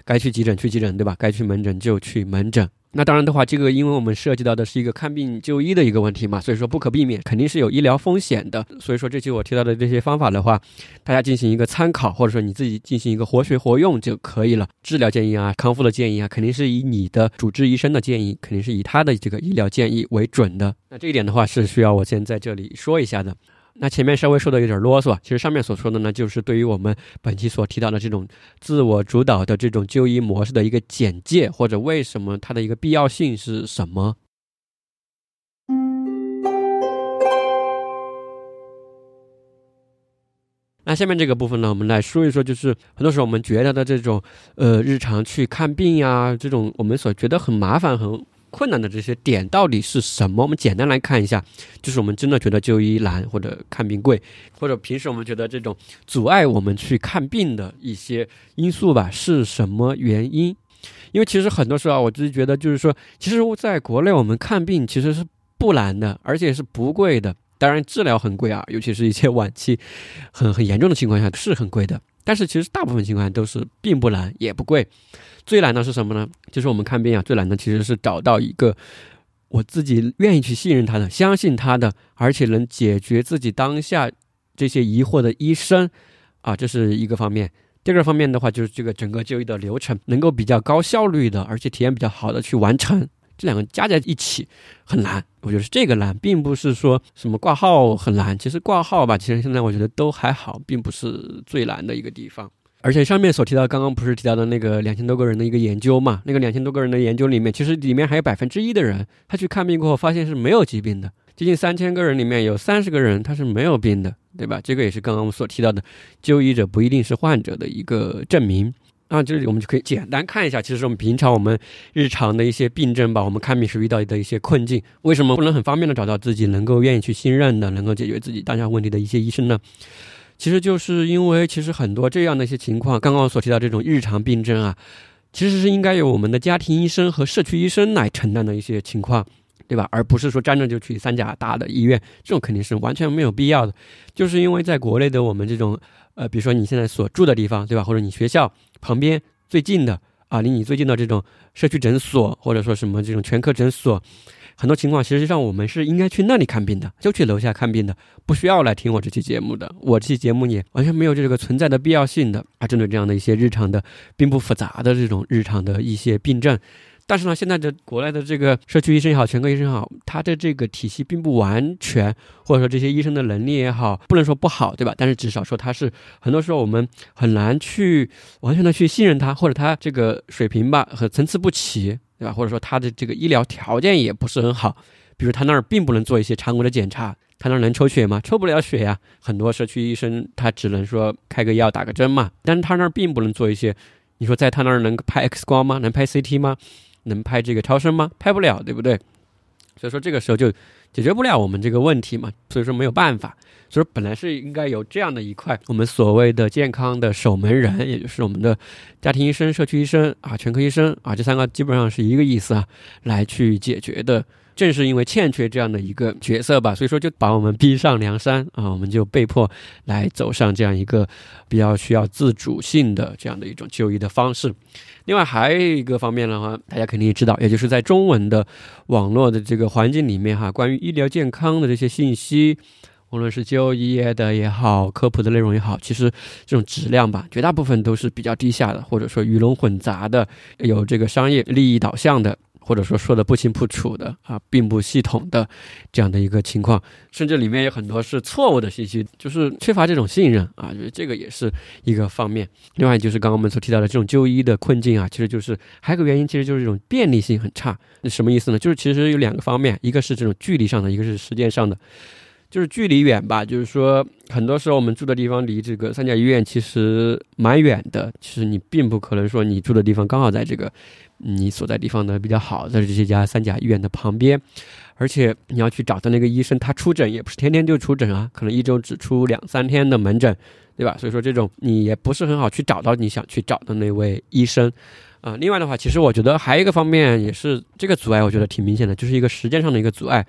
该去急诊去急诊，对吧？该去门诊就去门诊。那当然的话，这个因为我们涉及到的是一个看病就医的一个问题嘛，所以说不可避免，肯定是有医疗风险的。所以说这期我提到的这些方法的话，大家进行一个参考，或者说你自己进行一个活学活用就可以了。治疗建议啊，康复的建议啊，肯定是以你的主治医生的建议，肯定是以他的这个医疗建议为准的。那这一点的话，是需要我先在这里说一下的。那前面稍微说的有点啰嗦，其实上面所说的呢，就是对于我们本期所提到的这种自我主导的这种就医模式的一个简介，或者为什么它的一个必要性是什么。那下面这个部分呢，我们来说一说，就是很多时候我们觉得的这种呃日常去看病呀，这种我们所觉得很麻烦很。困难的这些点到底是什么？我们简单来看一下，就是我们真的觉得就医难，或者看病贵，或者平时我们觉得这种阻碍我们去看病的一些因素吧，是什么原因？因为其实很多时候，我自己觉得就是说，其实在国内我们看病其实是不难的，而且是不贵的。当然治疗很贵啊，尤其是一些晚期很很严重的情况下是很贵的。但是其实大部分情况都是并不难，也不贵。最难的是什么呢？就是我们看病啊，最难的其实是找到一个我自己愿意去信任他的、相信他的，而且能解决自己当下这些疑惑的医生啊，这是一个方面。第二个方面的话，就是这个整个就医的流程能够比较高效率的，而且体验比较好的去完成。这两个加在一起很难，我觉得是这个难，并不是说什么挂号很难。其实挂号吧，其实现在我觉得都还好，并不是最难的一个地方。而且上面所提到，刚刚不是提到的那个两千多个人的一个研究嘛？那个两千多个人的研究里面，其实里面还有百分之一的人，他去看病过后发现是没有疾病的。接近三千个人里面有三十个人他是没有病的，对吧？这个也是刚刚我们所提到的，就医者不一定是患者的一个证明。那这里我们就可以简单看一下，其实我们平常我们日常的一些病症吧，我们看病时遇到的一些困境，为什么不能很方便的找到自己能够愿意去信任的、能够解决自己当下问题的一些医生呢？其实就是因为，其实很多这样的一些情况，刚刚所提到这种日常病症啊，其实是应该由我们的家庭医生和社区医生来承担的一些情况，对吧？而不是说站着就去三甲大的医院，这种肯定是完全没有必要的。就是因为在国内的我们这种，呃，比如说你现在所住的地方，对吧？或者你学校。旁边最近的啊，离你最近的这种社区诊所，或者说什么这种全科诊所，很多情况实际上我们是应该去那里看病的，就去楼下看病的，不需要来听我这期节目的。我这期节目也完全没有这个存在的必要性的啊。针对这样的一些日常的并不复杂的这种日常的一些病症。但是呢，现在的国内的这个社区医生也好，全科医生也好，他的这个体系并不完全，或者说这些医生的能力也好，不能说不好，对吧？但是至少说他是很多时候我们很难去完全的去信任他，或者他这个水平吧和层次不齐，对吧？或者说他的这个医疗条件也不是很好，比如他那儿并不能做一些常规的检查，他那儿能抽血吗？抽不了血呀。很多社区医生他只能说开个药打个针嘛，但是他那儿并不能做一些，你说在他那儿能拍 X 光吗？能拍 CT 吗？能拍这个超声吗？拍不了，对不对？所以说这个时候就解决不了我们这个问题嘛。所以说没有办法。所以本来是应该有这样的一块，我们所谓的健康的守门人，也就是我们的家庭医生、社区医生啊、全科医生啊，这三个基本上是一个意思啊，来去解决的。正是因为欠缺这样的一个角色吧，所以说就把我们逼上梁山啊，我们就被迫来走上这样一个比较需要自主性的这样的一种就医的方式。另外还有一个方面的话，大家肯定也知道，也就是在中文的网络的这个环境里面哈，关于医疗健康的这些信息，无论是就医的也好，科普的内容也好，其实这种质量吧，绝大部分都是比较低下的，或者说鱼龙混杂的，有这个商业利益导向的。或者说说的不清不楚的啊，并不系统的这样的一个情况，甚至里面有很多是错误的信息，就是缺乏这种信任啊，觉得这个也是一个方面。另外就是刚刚我们所提到的这种就医的困境啊，其实就是还有个原因，其实就是这种便利性很差。什么意思呢？就是其实有两个方面，一个是这种距离上的，一个是时间上的。就是距离远吧，就是说很多时候我们住的地方离这个三甲医院其实蛮远的，其实你并不可能说你住的地方刚好在这个。你所在地方的比较好，在这些家三甲医院的旁边，而且你要去找的那个医生，他出诊也不是天天就出诊啊，可能一周只出两三天的门诊，对吧？所以说这种你也不是很好去找到你想去找的那位医生，啊，另外的话，其实我觉得还有一个方面也是这个阻碍，我觉得挺明显的，就是一个时间上的一个阻碍，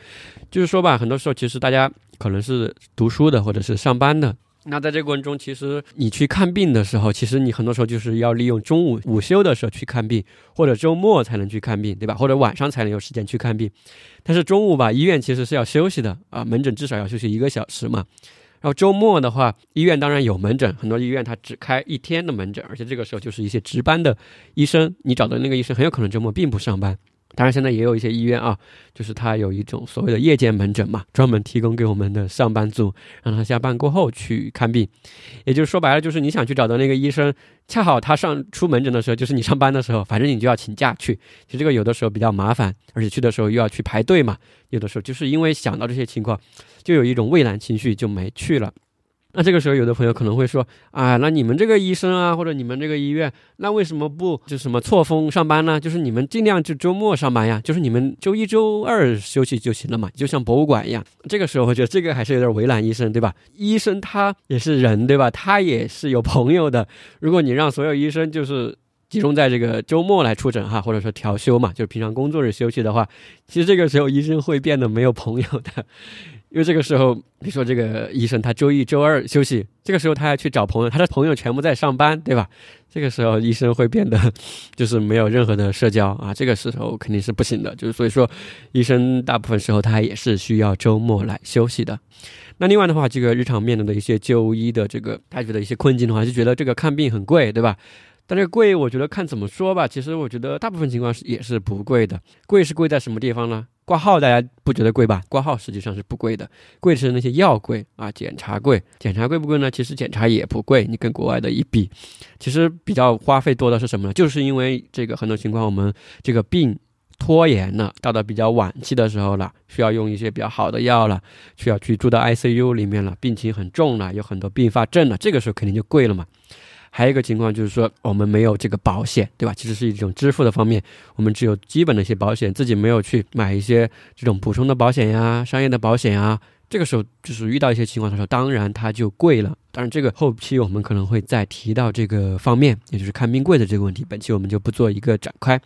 就是说吧，很多时候其实大家可能是读书的或者是上班的。那在这个过程中，其实你去看病的时候，其实你很多时候就是要利用中午午休的时候去看病，或者周末才能去看病，对吧？或者晚上才能有时间去看病。但是中午吧，医院其实是要休息的啊，门诊至少要休息一个小时嘛。然后周末的话，医院当然有门诊，很多医院它只开一天的门诊，而且这个时候就是一些值班的医生，你找的那个医生很有可能周末并不上班。当然，现在也有一些医院啊，就是他有一种所谓的夜间门诊嘛，专门提供给我们的上班族，让他下班过后去看病。也就是说白了，就是你想去找的那个医生，恰好他上出门诊的时候，就是你上班的时候，反正你就要请假去。其实这个有的时候比较麻烦，而且去的时候又要去排队嘛。有的时候就是因为想到这些情况，就有一种畏难情绪，就没去了。那这个时候，有的朋友可能会说：“啊，那你们这个医生啊，或者你们这个医院，那为什么不就什么错峰上班呢？就是你们尽量就周末上班呀，就是你们周一周二休息就行了嘛，就像博物馆一样。”这个时候，我觉得这个还是有点为难医生，对吧？医生他也是人，对吧？他也是有朋友的。如果你让所有医生就是集中在这个周末来出诊哈，或者说调休嘛，就是平常工作日休息的话，其实这个时候医生会变得没有朋友的。因为这个时候，你说这个医生他周一周二休息，这个时候他要去找朋友，他的朋友全部在上班，对吧？这个时候医生会变得 就是没有任何的社交啊，这个时候肯定是不行的。就是所以说，医生大部分时候他也是需要周末来休息的。那另外的话，这个日常面临的一些就医的这个他觉得一些困境的话，就觉得这个看病很贵，对吧？但这个贵，我觉得看怎么说吧。其实我觉得大部分情况是也是不贵的。贵是贵在什么地方呢？挂号大家不觉得贵吧？挂号实际上是不贵的，贵是那些药贵啊，检查贵。检查贵不贵呢？其实检查也不贵，你跟国外的一比，其实比较花费多的是什么呢？就是因为这个很多情况，我们这个病拖延了，到了比较晚期的时候了，需要用一些比较好的药了，需要去住到 ICU 里面了，病情很重了，有很多并发症了，这个时候肯定就贵了嘛。还有一个情况就是说，我们没有这个保险，对吧？其实是一种支付的方面，我们只有基本的一些保险，自己没有去买一些这种补充的保险呀、商业的保险呀。这个时候就是遇到一些情况的时候，当然它就贵了。当然，这个后期我们可能会再提到这个方面，也就是看病贵的这个问题。本期我们就不做一个展开。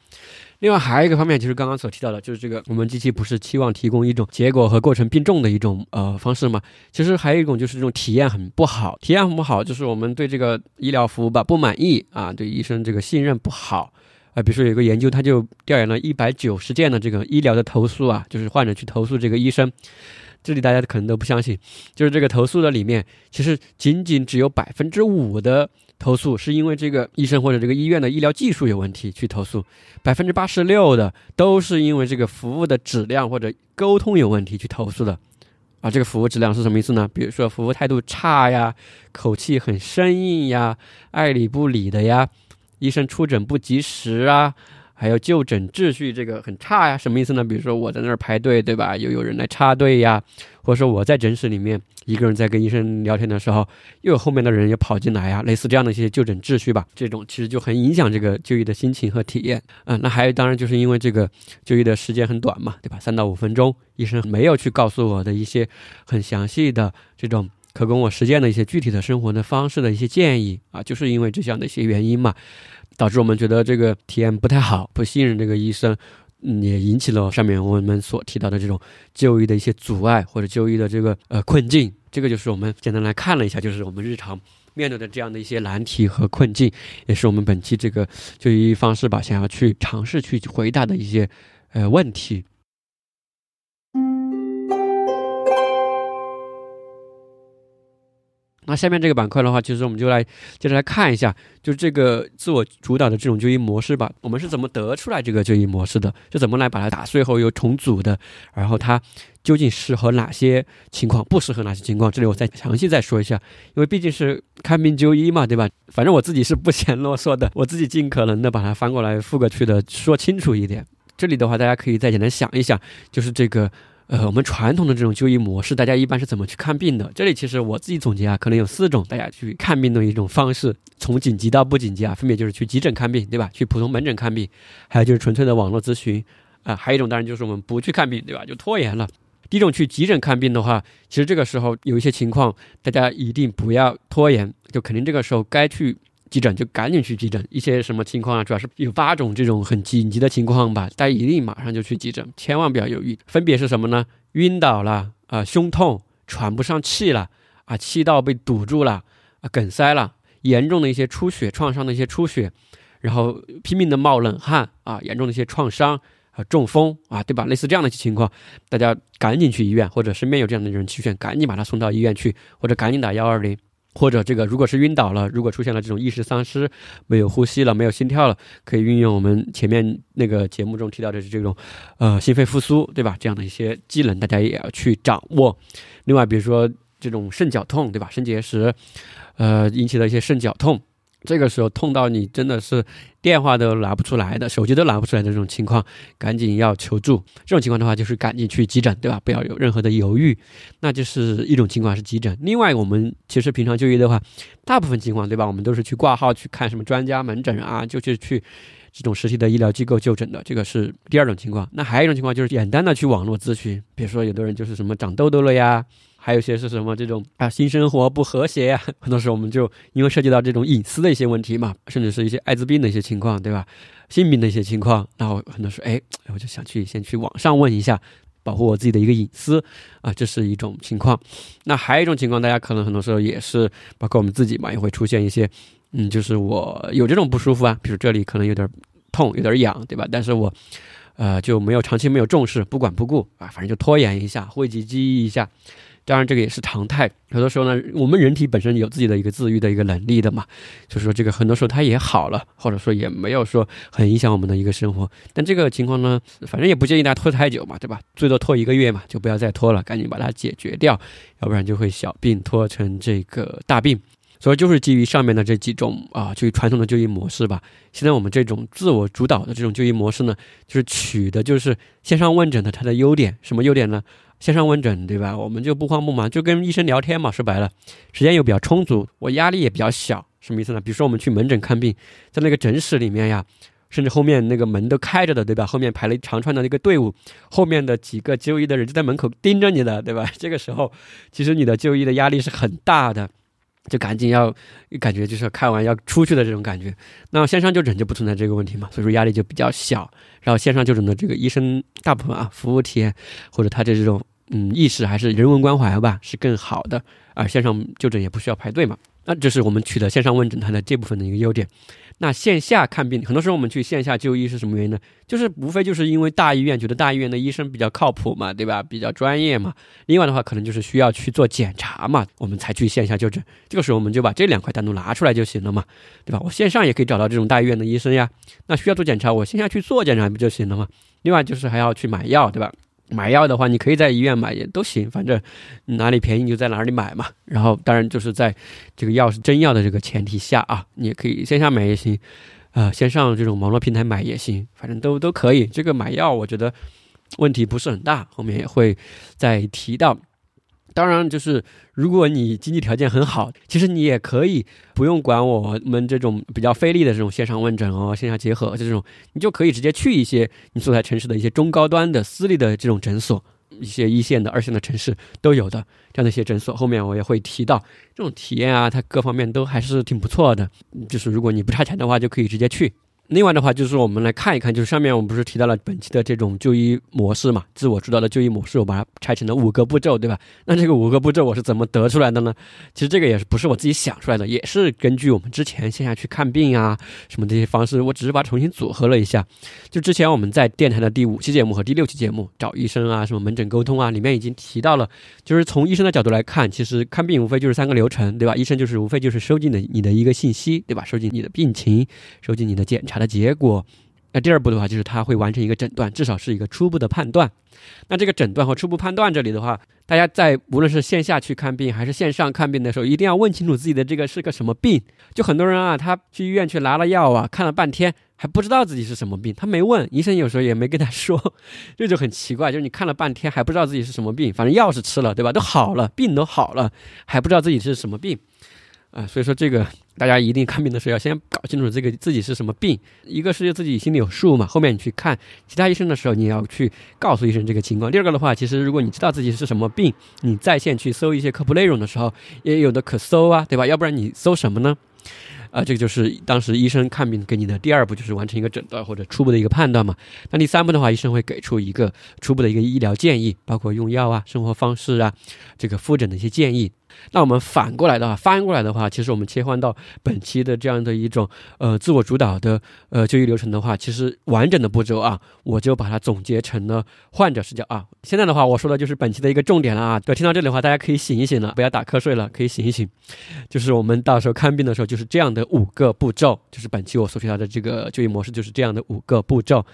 另外还有一个方面，就是刚刚所提到的，就是这个我们机器不是期望提供一种结果和过程并重的一种呃方式吗？其实还有一种就是这种体验很不好，体验很不好，就是我们对这个医疗服务吧不满意啊，对医生这个信任不好啊。比如说有一个研究，他就调研了一百九十件的这个医疗的投诉啊，就是患者去投诉这个医生。这里大家可能都不相信，就是这个投诉的里面，其实仅仅只有百分之五的投诉是因为这个医生或者这个医院的医疗技术有问题去投诉，百分之八十六的都是因为这个服务的质量或者沟通有问题去投诉的。啊，这个服务质量是什么意思呢？比如说服务态度差呀，口气很生硬呀，爱理不理的呀，医生出诊不及时啊。还有就诊秩序这个很差呀，什么意思呢？比如说我在那儿排队，对吧？又有人来插队呀，或者说我在诊室里面一个人在跟医生聊天的时候，又有后面的人也跑进来呀，类似这样的一些就诊秩序吧，这种其实就很影响这个就医的心情和体验。嗯，那还有当然就是因为这个就医的时间很短嘛，对吧？三到五分钟，医生没有去告诉我的一些很详细的这种可供我实践的一些具体的生活的方式的一些建议啊，就是因为这样的一些原因嘛。导致我们觉得这个体验不太好，不信任这个医生，也引起了上面我们所提到的这种就医的一些阻碍或者就医的这个呃困境。这个就是我们简单来看了一下，就是我们日常面对的这样的一些难题和困境，也是我们本期这个就医方式吧想要去尝试去回答的一些呃问题。那下面这个板块的话，其实我们就来接着来看一下，就是这个自我主导的这种就医模式吧。我们是怎么得出来这个就医模式的？是怎么来把它打碎后又重组的？然后它究竟适合哪些情况，不适合哪些情况？这里我再详细再说一下，因为毕竟是看病就医嘛，对吧？反正我自己是不嫌啰嗦的，我自己尽可能的把它翻过来覆过去的说清楚一点。这里的话，大家可以再简单想一想，就是这个。呃，我们传统的这种就医模式，大家一般是怎么去看病的？这里其实我自己总结啊，可能有四种大家去看病的一种方式，从紧急到不紧急啊，分别就是去急诊看病，对吧？去普通门诊看病，还有就是纯粹的网络咨询啊，还有一种当然就是我们不去看病，对吧？就拖延了。第一种去急诊看病的话，其实这个时候有一些情况，大家一定不要拖延，就肯定这个时候该去。急诊就赶紧去急诊，一些什么情况啊？主要是有八种这种很紧急的情况吧，大家一定马上就去急诊，千万不要犹豫。分别是什么呢？晕倒了啊，胸痛，喘不上气了啊，气道被堵住了啊，梗塞了，严重的一些出血创伤的一些出血，然后拼命的冒冷汗啊，严重的一些创伤啊，中风啊，对吧？类似这样的情况，大家赶紧去医院，或者身边有这样的人去选，赶紧把他送到医院去，或者赶紧打幺二零。或者这个，如果是晕倒了，如果出现了这种意识丧失，没有呼吸了，没有心跳了，可以运用我们前面那个节目中提到的这种，呃，心肺复苏，对吧？这样的一些技能，大家也要去掌握。另外，比如说这种肾绞痛，对吧？肾结石，呃，引起的一些肾绞痛。这个时候痛到你真的是电话都拿不出来的，手机都拿不出来的这种情况，赶紧要求助。这种情况的话，就是赶紧去急诊，对吧？不要有任何的犹豫。那就是一种情况是急诊。另外，我们其实平常就医的话，大部分情况，对吧？我们都是去挂号去看什么专家门诊啊，就是去这种实体的医疗机构就诊的。这个是第二种情况。那还有一种情况就是简单的去网络咨询，比如说有的人就是什么长痘痘了呀。还有些是什么这种啊，性生活不和谐呀？很多时候我们就因为涉及到这种隐私的一些问题嘛，甚至是一些艾滋病的一些情况，对吧？性病的一些情况，那我很多时候，哎，我就想去先去网上问一下，保护我自己的一个隐私啊，这是一种情况。那还有一种情况，大家可能很多时候也是，包括我们自己嘛，也会出现一些，嗯，就是我有这种不舒服啊，比如这里可能有点痛，有点痒，对吧？但是我，呃，就没有长期没有重视，不管不顾啊，反正就拖延一下，讳疾忌医一下。当然，这个也是常态。有的时候呢，我们人体本身有自己的一个自愈的一个能力的嘛，就是说这个很多时候它也好了，或者说也没有说很影响我们的一个生活。但这个情况呢，反正也不建议大家拖太久嘛，对吧？最多拖一个月嘛，就不要再拖了，赶紧把它解决掉，要不然就会小病拖成这个大病。所以就是基于上面的这几种啊，就传统的就医模式吧。现在我们这种自我主导的这种就医模式呢，就是取的就是线上问诊的它的优点，什么优点呢？线上问诊，对吧？我们就不慌不忙，就跟医生聊天嘛。说白了，时间又比较充足，我压力也比较小。什么意思呢？比如说我们去门诊看病，在那个诊室里面呀，甚至后面那个门都开着的，对吧？后面排了一长串的那个队伍，后面的几个就医的人就在门口盯着你的，对吧？这个时候，其实你的就医的压力是很大的，就赶紧要感觉就是看完要出去的这种感觉。那线上就诊就不存在这个问题嘛，所以说压力就比较小。然后线上就诊的这个医生，大部分啊服务体验或者他的这种嗯意识还是人文关怀吧，是更好的。而线上就诊也不需要排队嘛，那这是我们取得线上问诊它的这部分的一个优点。那线下看病，很多时候我们去线下就医是什么原因呢？就是无非就是因为大医院觉得大医院的医生比较靠谱嘛，对吧？比较专业嘛。另外的话，可能就是需要去做检查嘛，我们才去线下就诊。这个时候我们就把这两块单独拿出来就行了嘛，对吧？我线上也可以找到这种大医院的医生呀。那需要做检查，我线下去做检查不就行了吗？另外就是还要去买药，对吧？买药的话，你可以在医院买也都行，反正哪里便宜就在哪里买嘛。然后当然就是在这个药是真药的这个前提下啊，你也可以线下买也行，呃，线上这种网络平台买也行，反正都都可以。这个买药我觉得问题不是很大，后面也会再提到。当然，就是如果你经济条件很好，其实你也可以不用管我们这种比较费力的这种线上问诊哦，线下结合这种，你就可以直接去一些你所在城市的一些中高端的私立的这种诊所，一些一线的、二线的城市都有的这样的一些诊所。后面我也会提到这种体验啊，它各方面都还是挺不错的。就是如果你不差钱的话，就可以直接去。另外的话，就是我们来看一看，就是上面我们不是提到了本期的这种就医模式嘛？自我主导的就医模式，我把它拆成了五个步骤，对吧？那这个五个步骤我是怎么得出来的呢？其实这个也是不是我自己想出来的，也是根据我们之前线下去看病啊什么这些方式，我只是把它重新组合了一下。就之前我们在电台的第五期节目和第六期节目找医生啊，什么门诊沟通啊，里面已经提到了，就是从医生的角度来看，其实看病无非就是三个流程，对吧？医生就是无非就是收集的你的一个信息，对吧？收集你的病情，收集你的检查。的结果，那第二步的话就是他会完成一个诊断，至少是一个初步的判断。那这个诊断和初步判断这里的话，大家在无论是线下去看病还是线上看病的时候，一定要问清楚自己的这个是个什么病。就很多人啊，他去医院去拿了药啊，看了半天还不知道自己是什么病，他没问医生，有时候也没跟他说，这就很奇怪。就是你看了半天还不知道自己是什么病，反正药是吃了，对吧？都好了，病都好了，还不知道自己是什么病。啊，所以说这个大家一定看病的时候要先搞清楚这个自己是什么病，一个是自己心里有数嘛，后面你去看其他医生的时候，你也要去告诉医生这个情况。第二个的话，其实如果你知道自己是什么病，你在线去搜一些科普内容的时候，也有的可搜啊，对吧？要不然你搜什么呢？啊，这个就是当时医生看病给你的第二步，就是完成一个诊断或者初步的一个判断嘛。那第三步的话，医生会给出一个初步的一个医疗建议，包括用药啊、生活方式啊、这个复诊的一些建议。那我们反过来的话，翻过来的话，其实我们切换到本期的这样的一种呃自我主导的呃就医流程的话，其实完整的步骤啊，我就把它总结成了患者视角啊。现在的话，我说的就是本期的一个重点了啊。对，听到这里的话，大家可以醒一醒了，不要打瞌睡了，可以醒一醒。就是我们到时候看病的时候，就是这样的五个步骤，就是本期我所提到的这个就医模式，就是这样的五个步骤。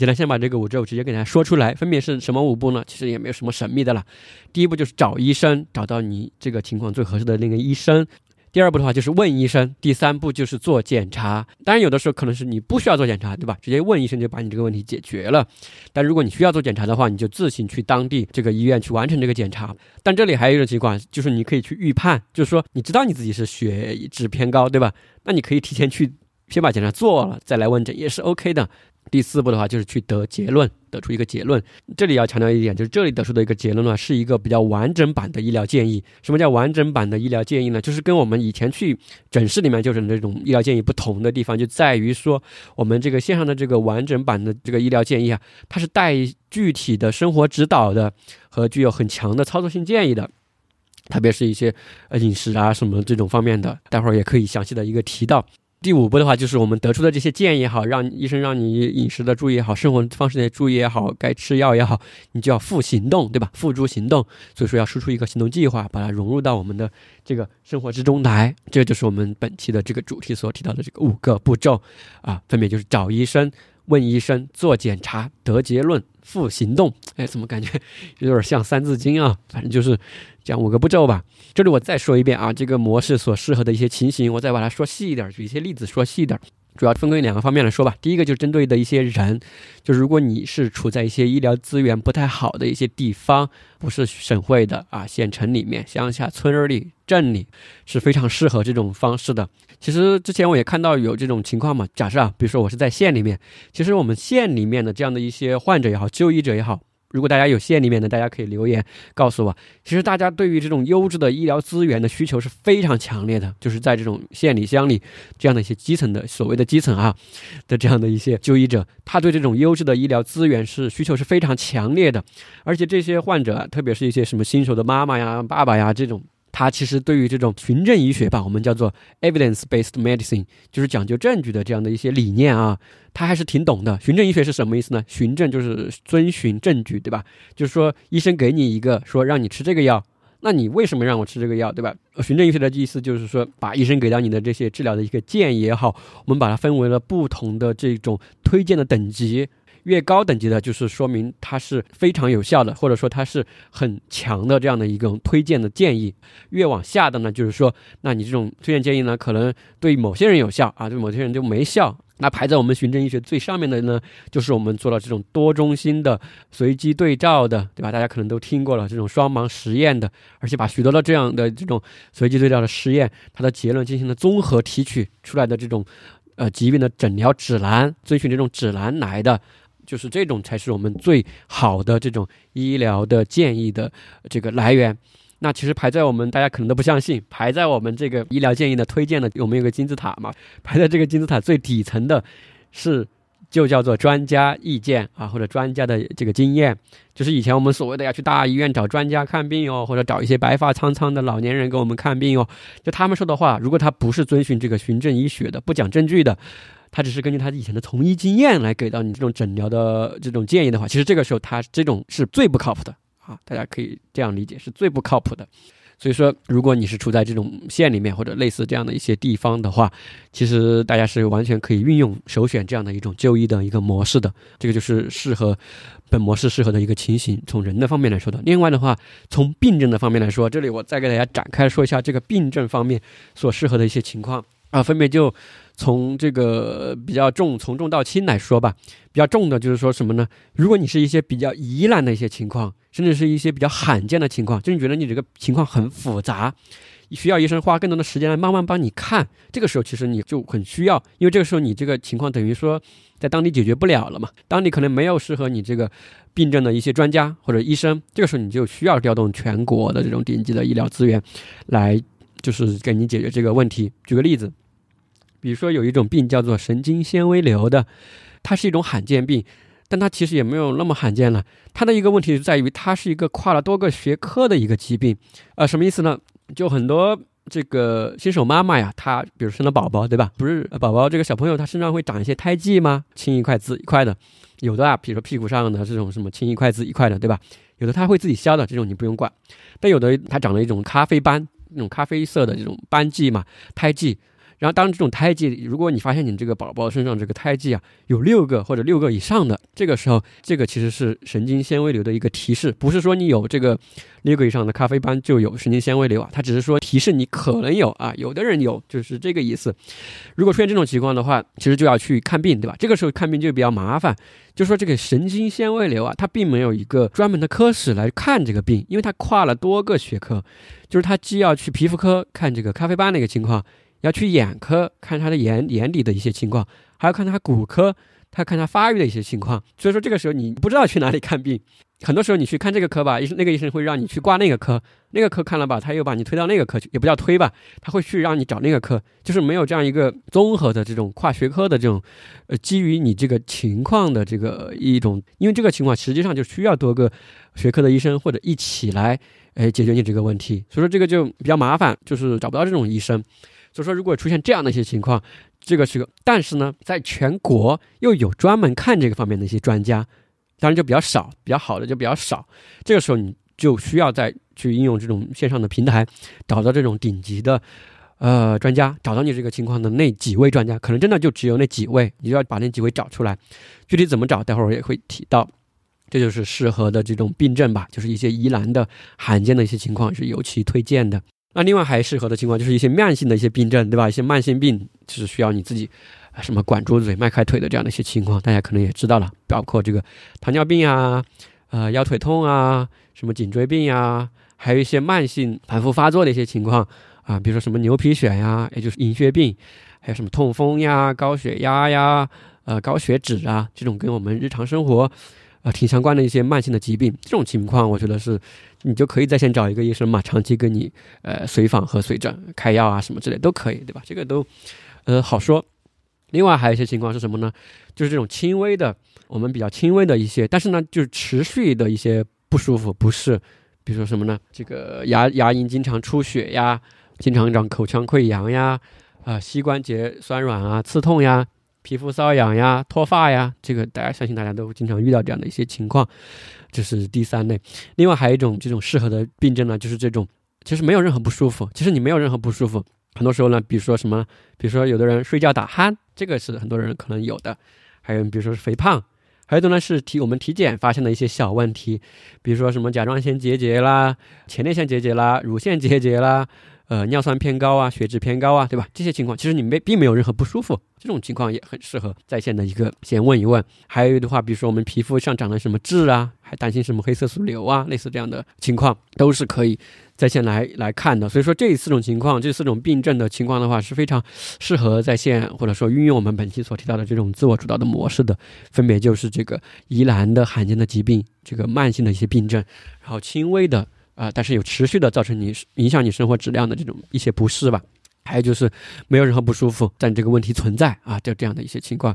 简单先把这个五步直接给大家说出来，分别是什么五步呢？其实也没有什么神秘的了。第一步就是找医生，找到你这个情况最合适的那个医生。第二步的话就是问医生。第三步就是做检查。当然有的时候可能是你不需要做检查，对吧？直接问医生就把你这个问题解决了。但如果你需要做检查的话，你就自行去当地这个医院去完成这个检查。但这里还有一种情况，就是你可以去预判，就是说你知道你自己是血脂偏高，对吧？那你可以提前去先把检查做了，再来问诊也是 OK 的。第四步的话，就是去得结论，得出一个结论。这里要强调一点，就是这里得出的一个结论呢，是一个比较完整版的医疗建议。什么叫完整版的医疗建议呢？就是跟我们以前去诊室里面就是那种医疗建议不同的地方，就在于说，我们这个线上的这个完整版的这个医疗建议啊，它是带具体的生活指导的和具有很强的操作性建议的，特别是一些呃饮食啊什么这种方面的，待会儿也可以详细的一个提到。第五步的话，就是我们得出的这些建议也好，让医生让你饮食的注意也好，生活方式的注意也好，该吃药也好，你就要付行动，对吧？付诸行动，所以说要输出一个行动计划，把它融入到我们的这个生活之中来。这就是我们本期的这个主题所提到的这个五个步骤啊，分别就是找医生、问医生、做检查、得结论、付行动。哎，怎么感觉 有点像《三字经》啊？反正就是讲五个步骤吧。这里我再说一遍啊，这个模式所适合的一些情形，我再把它说细一点，举一些例子说细一点。主要分为两个方面来说吧。第一个就是针对的一些人，就是如果你是处在一些医疗资源不太好的一些地方，不是省会的啊，县城里面、乡下村里、镇里，是非常适合这种方式的。其实之前我也看到有这种情况嘛。假设啊，比如说我是在县里面，其实我们县里面的这样的一些患者也好，就医者也好。如果大家有县里面的，大家可以留言告诉我。其实大家对于这种优质的医疗资源的需求是非常强烈的，就是在这种县里乡里这样的一些基层的所谓的基层啊的这样的一些就医者，他对这种优质的医疗资源是需求是非常强烈的。而且这些患者，特别是一些什么新手的妈妈呀、爸爸呀这种。他其实对于这种循证医学吧，我们叫做 evidence-based medicine，就是讲究证据的这样的一些理念啊，他还是挺懂的。循证医学是什么意思呢？循证就是遵循证据，对吧？就是说医生给你一个说让你吃这个药，那你为什么让我吃这个药，对吧？循证医学的意思就是说，把医生给到你的这些治疗的一个建议也好，我们把它分为了不同的这种推荐的等级。越高等级的，就是说明它是非常有效的，或者说它是很强的这样的一种推荐的建议。越往下的呢，就是说，那你这种推荐建议呢，可能对某些人有效啊，对某些人就没效。那排在我们循证医学最上面的呢，就是我们做了这种多中心的随机对照的，对吧？大家可能都听过了这种双盲实验的，而且把许多的这样的这种随机对照的实验，它的结论进行了综合提取出来的这种呃疾病的诊疗指南，遵循这种指南来的。就是这种才是我们最好的这种医疗的建议的这个来源。那其实排在我们大家可能都不相信，排在我们这个医疗建议的推荐的，我们有个金字塔嘛，排在这个金字塔最底层的，是就叫做专家意见啊，或者专家的这个经验。就是以前我们所谓的要去大医院找专家看病哦，或者找一些白发苍苍的老年人给我们看病哦，就他们说的话，如果他不是遵循这个循证医学的，不讲证据的。他只是根据他以前的从医经验来给到你这种诊疗的这种建议的话，其实这个时候他这种是最不靠谱的啊！大家可以这样理解，是最不靠谱的。所以说，如果你是处在这种县里面或者类似这样的一些地方的话，其实大家是完全可以运用首选这样的一种就医的一个模式的。这个就是适合本模式适合的一个情形。从人的方面来说的，另外的话，从病症的方面来说，这里我再给大家展开说一下这个病症方面所适合的一些情况啊，分别就。从这个比较重，从重到轻来说吧，比较重的就是说什么呢？如果你是一些比较疑难的一些情况，甚至是一些比较罕见的情况，就你觉得你这个情况很复杂，需要医生花更多的时间来慢慢帮你看，这个时候其实你就很需要，因为这个时候你这个情况等于说在当地解决不了了嘛，当地可能没有适合你这个病症的一些专家或者医生，这个时候你就需要调动全国的这种顶级的医疗资源，来就是给你解决这个问题。举个例子。比如说有一种病叫做神经纤维瘤的，它是一种罕见病，但它其实也没有那么罕见了。它的一个问题在于，它是一个跨了多个学科的一个疾病。呃，什么意思呢？就很多这个新手妈妈呀，她比如生了宝宝，对吧？不是宝宝这个小朋友他身上会长一些胎记吗？青一块紫一块的，有的啊，比如说屁股上的这种什么青一块紫一块的，对吧？有的他会自己消的，这种你不用管。但有的他长了一种咖啡斑，那种咖啡色的这种斑迹嘛，胎记。然后，当这种胎记，如果你发现你这个宝宝身上这个胎记啊有六个或者六个以上的，这个时候，这个其实是神经纤维瘤的一个提示，不是说你有这个六个以上的咖啡斑就有神经纤维瘤啊，它只是说提示你可能有啊，有的人有，就是这个意思。如果出现这种情况的话，其实就要去看病，对吧？这个时候看病就比较麻烦，就说这个神经纤维瘤啊，它并没有一个专门的科室来看这个病，因为它跨了多个学科，就是它既要去皮肤科看这个咖啡斑的一个情况。要去眼科看他的眼眼底的一些情况，还要看他骨科，他看他发育的一些情况。所以说这个时候你不知道去哪里看病，很多时候你去看这个科吧，医生那个医生会让你去挂那个科，那个科看了吧，他又把你推到那个科去，也不叫推吧，他会去让你找那个科，就是没有这样一个综合的这种跨学科的这种，呃，基于你这个情况的这个一种，因为这个情况实际上就需要多个学科的医生或者一起来，哎，解决你这个问题。所以说这个就比较麻烦，就是找不到这种医生。所以说，如果出现这样的一些情况，这个是个，但是呢，在全国又有专门看这个方面的一些专家，当然就比较少，比较好的就比较少。这个时候你就需要再去应用这种线上的平台，找到这种顶级的呃专家，找到你这个情况的那几位专家，可能真的就只有那几位，你就要把那几位找出来。具体怎么找，待会儿我也会提到。这就是适合的这种病症吧，就是一些疑难的、罕见的一些情况是尤其推荐的。那另外还适合的情况就是一些慢性的一些病症，对吧？一些慢性病就是需要你自己，啊什么管住嘴、迈开腿的这样的一些情况，大家可能也知道了，包括这个糖尿病啊，呃，腰腿痛啊，什么颈椎病啊，还有一些慢性反复发作的一些情况啊，比如说什么牛皮癣呀，也就是银屑病，还有什么痛风呀、高血压呀、呃高血脂啊，这种跟我们日常生活。呃挺相关的一些慢性的疾病，这种情况我觉得是你就可以在线找一个医生嘛，长期跟你呃随访和随诊开药啊什么之类都可以，对吧？这个都呃好说。另外还有一些情况是什么呢？就是这种轻微的，我们比较轻微的一些，但是呢就是持续的一些不舒服、不适，比如说什么呢？这个牙牙龈经常出血呀，经常长口腔溃疡呀，啊膝关节酸软啊、刺痛呀。皮肤瘙痒呀、脱发呀，这个大家相信大家都经常遇到这样的一些情况，这是第三类。另外还有一种这种适合的病症呢，就是这种其实没有任何不舒服，其实你没有任何不舒服，很多时候呢，比如说什么，比如说有的人睡觉打鼾，这个是很多人可能有的。还有比如说是肥胖，还有一种呢是体我们体检发现的一些小问题，比如说什么甲状腺结节啦、前列腺结节啦、乳腺结节啦。呃，尿酸偏高啊，血脂偏高啊，对吧？这些情况其实你没并没有任何不舒服，这种情况也很适合在线的一个先问一问。还有的话，比如说我们皮肤上长了什么痣啊，还担心什么黑色素瘤啊，类似这样的情况，都是可以在线来来看的。所以说这四种情况，这四种病症的情况的话，是非常适合在线或者说运用我们本期所提到的这种自我主导的模式的。分别就是这个疑难的罕见的疾病，这个慢性的一些病症，然后轻微的。啊，但是有持续的造成你影响你生活质量的这种一些不适吧，还有就是没有任何不舒服，但这个问题存在啊，就这样的一些情况。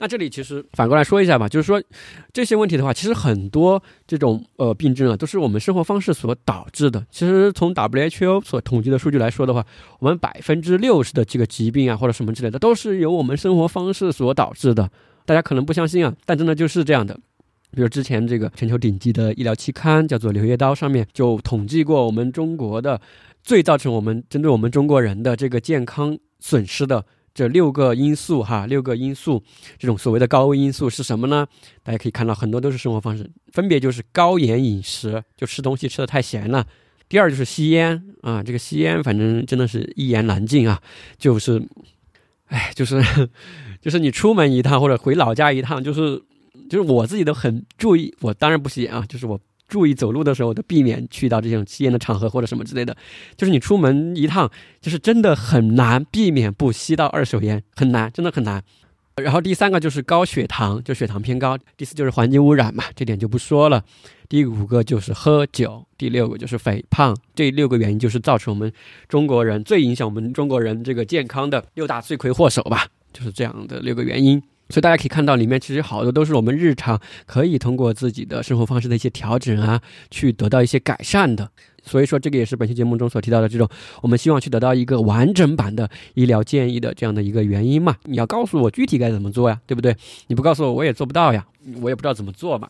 那这里其实反过来说一下吧，就是说这些问题的话，其实很多这种呃病症啊，都是我们生活方式所导致的。其实从 WHO 所统计的数据来说的话，我们百分之六十的这个疾病啊或者什么之类的，都是由我们生活方式所导致的。大家可能不相信啊，但真的就是这样的。比如之前这个全球顶级的医疗期刊叫做《柳叶刀》，上面就统计过我们中国的最造成我们针对我们中国人的这个健康损失的这六个因素哈，六个因素，这种所谓的高危因素是什么呢？大家可以看到很多都是生活方式，分别就是高盐饮食，就吃东西吃的太咸了；第二就是吸烟啊，这个吸烟反正真的是一言难尽啊，就是，哎，就是 就是你出门一趟或者回老家一趟，就是。就是我自己都很注意，我当然不吸烟啊，就是我注意走路的时候都避免去到这种吸烟的场合或者什么之类的。就是你出门一趟，就是真的很难避免不吸到二手烟，很难，真的很难。然后第三个就是高血糖，就血糖偏高。第四就是环境污染嘛，这点就不说了。第五个就是喝酒，第六个就是肥胖。这六个原因就是造成我们中国人最影响我们中国人这个健康的六大罪魁祸首吧，就是这样的六个原因。所以大家可以看到，里面其实好多都是我们日常可以通过自己的生活方式的一些调整啊，去得到一些改善的。所以说，这个也是本期节目中所提到的这种，我们希望去得到一个完整版的医疗建议的这样的一个原因嘛。你要告诉我具体该怎么做呀，对不对？你不告诉我，我也做不到呀，我也不知道怎么做嘛。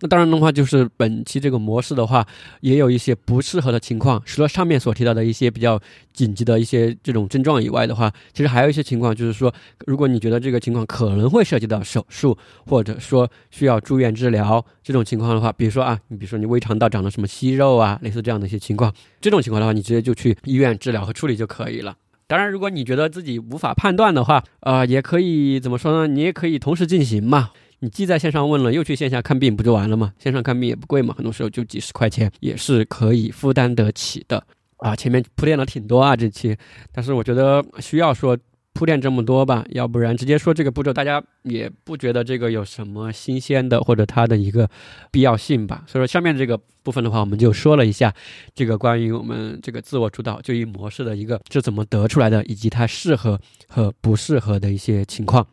那当然的话，就是本期这个模式的话，也有一些不适合的情况。除了上面所提到的一些比较紧急的一些这种症状以外的话，其实还有一些情况，就是说，如果你觉得这个情况可能会涉及到手术，或者说需要住院治疗这种情况的话，比如说啊，你比如说你胃肠道长了什么息肉啊，类似这样的一些情况，这种情况的话，你直接就去医院治疗和处理就可以了。当然，如果你觉得自己无法判断的话，啊，也可以怎么说呢？你也可以同时进行嘛。你既在线上问了，又去线下看病，不就完了吗？线上看病也不贵嘛，很多时候就几十块钱，也是可以负担得起的啊。前面铺垫了挺多啊，这期，但是我觉得需要说铺垫这么多吧，要不然直接说这个步骤，大家也不觉得这个有什么新鲜的或者它的一个必要性吧。所以说下面这个部分的话，我们就说了一下这个关于我们这个自我主导就医模式的一个是怎么得出来的，以及它适合和不适合的一些情况。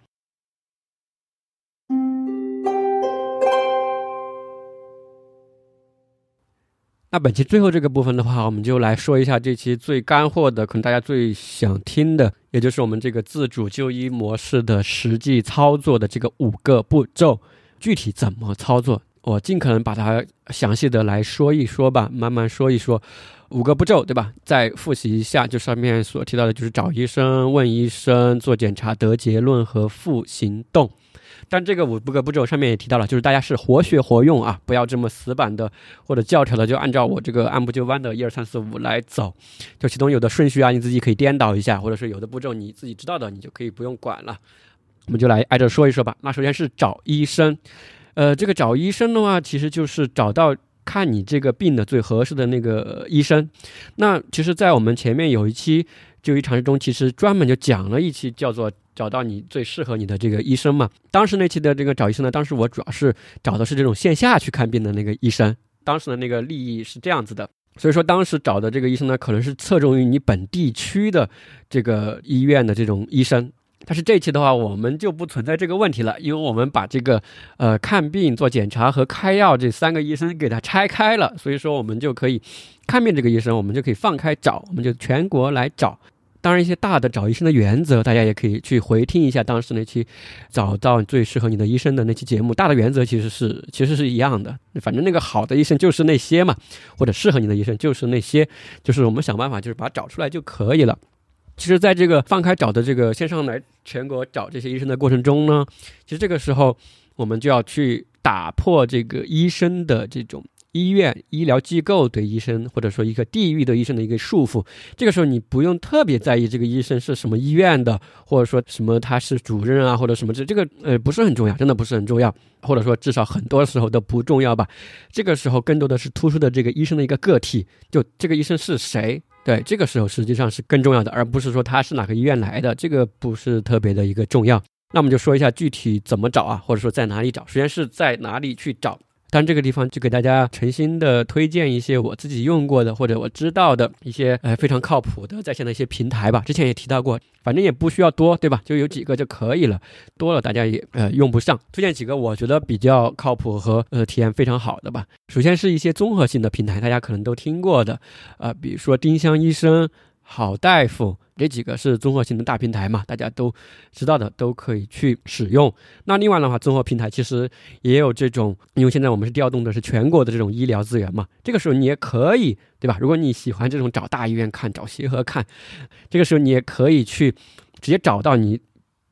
那本期最后这个部分的话，我们就来说一下这期最干货的，可能大家最想听的，也就是我们这个自主就医模式的实际操作的这个五个步骤，具体怎么操作，我尽可能把它详细的来说一说吧，慢慢说一说。五个步骤，对吧？再复习一下，就上面所提到的，就是找医生、问医生、做检查、得结论和复行动。但这个五个步骤上面也提到了，就是大家是活学活用啊，不要这么死板的或者教条的，就按照我这个按部就班的一二三四五来走。就其中有的顺序啊，你自己可以颠倒一下，或者是有的步骤你自己知道的，你就可以不用管了。我们就来挨着说一说吧。那首先是找医生，呃，这个找医生的话，其实就是找到看你这个病的最合适的那个医生。那其实，在我们前面有一期就医常识中，其实专门就讲了一期叫做。找到你最适合你的这个医生嘛。当时那期的这个找医生呢，当时我主要是找的是这种线下去看病的那个医生。当时的那个利益是这样子的，所以说当时找的这个医生呢，可能是侧重于你本地区的这个医院的这种医生。但是这期的话，我们就不存在这个问题了，因为我们把这个呃看病、做检查和开药这三个医生给它拆开了，所以说我们就可以看病这个医生，我们就可以放开找，我们就全国来找。当然，一些大的找医生的原则，大家也可以去回听一下当时那期找到最适合你的医生的那期节目。大的原则其实是其实是一样的，反正那个好的医生就是那些嘛，或者适合你的医生就是那些，就是我们想办法就是把它找出来就可以了。其实，在这个放开找的这个线上来全国找这些医生的过程中呢，其实这个时候我们就要去打破这个医生的这种。医院、医疗机构对医生，或者说一个地域的医生的一个束缚，这个时候你不用特别在意这个医生是什么医院的，或者说什么他是主任啊，或者什么这这个呃不是很重要，真的不是很重要，或者说至少很多时候都不重要吧。这个时候更多的是突出的这个医生的一个个体，就这个医生是谁，对，这个时候实际上是更重要的，而不是说他是哪个医院来的，这个不是特别的一个重要。那我们就说一下具体怎么找啊，或者说在哪里找，首先是在哪里去找。但这个地方就给大家诚心的推荐一些我自己用过的或者我知道的一些呃非常靠谱的在线的一些平台吧。之前也提到过，反正也不需要多，对吧？就有几个就可以了，多了大家也呃用不上。推荐几个我觉得比较靠谱和呃体验非常好的吧。首先是一些综合性的平台，大家可能都听过的，呃，比如说丁香医生。好大夫这几个是综合性的大平台嘛，大家都知道的，都可以去使用。那另外的话，综合平台其实也有这种，因为现在我们是调动的是全国的这种医疗资源嘛，这个时候你也可以，对吧？如果你喜欢这种找大医院看、找协和看，这个时候你也可以去直接找到你。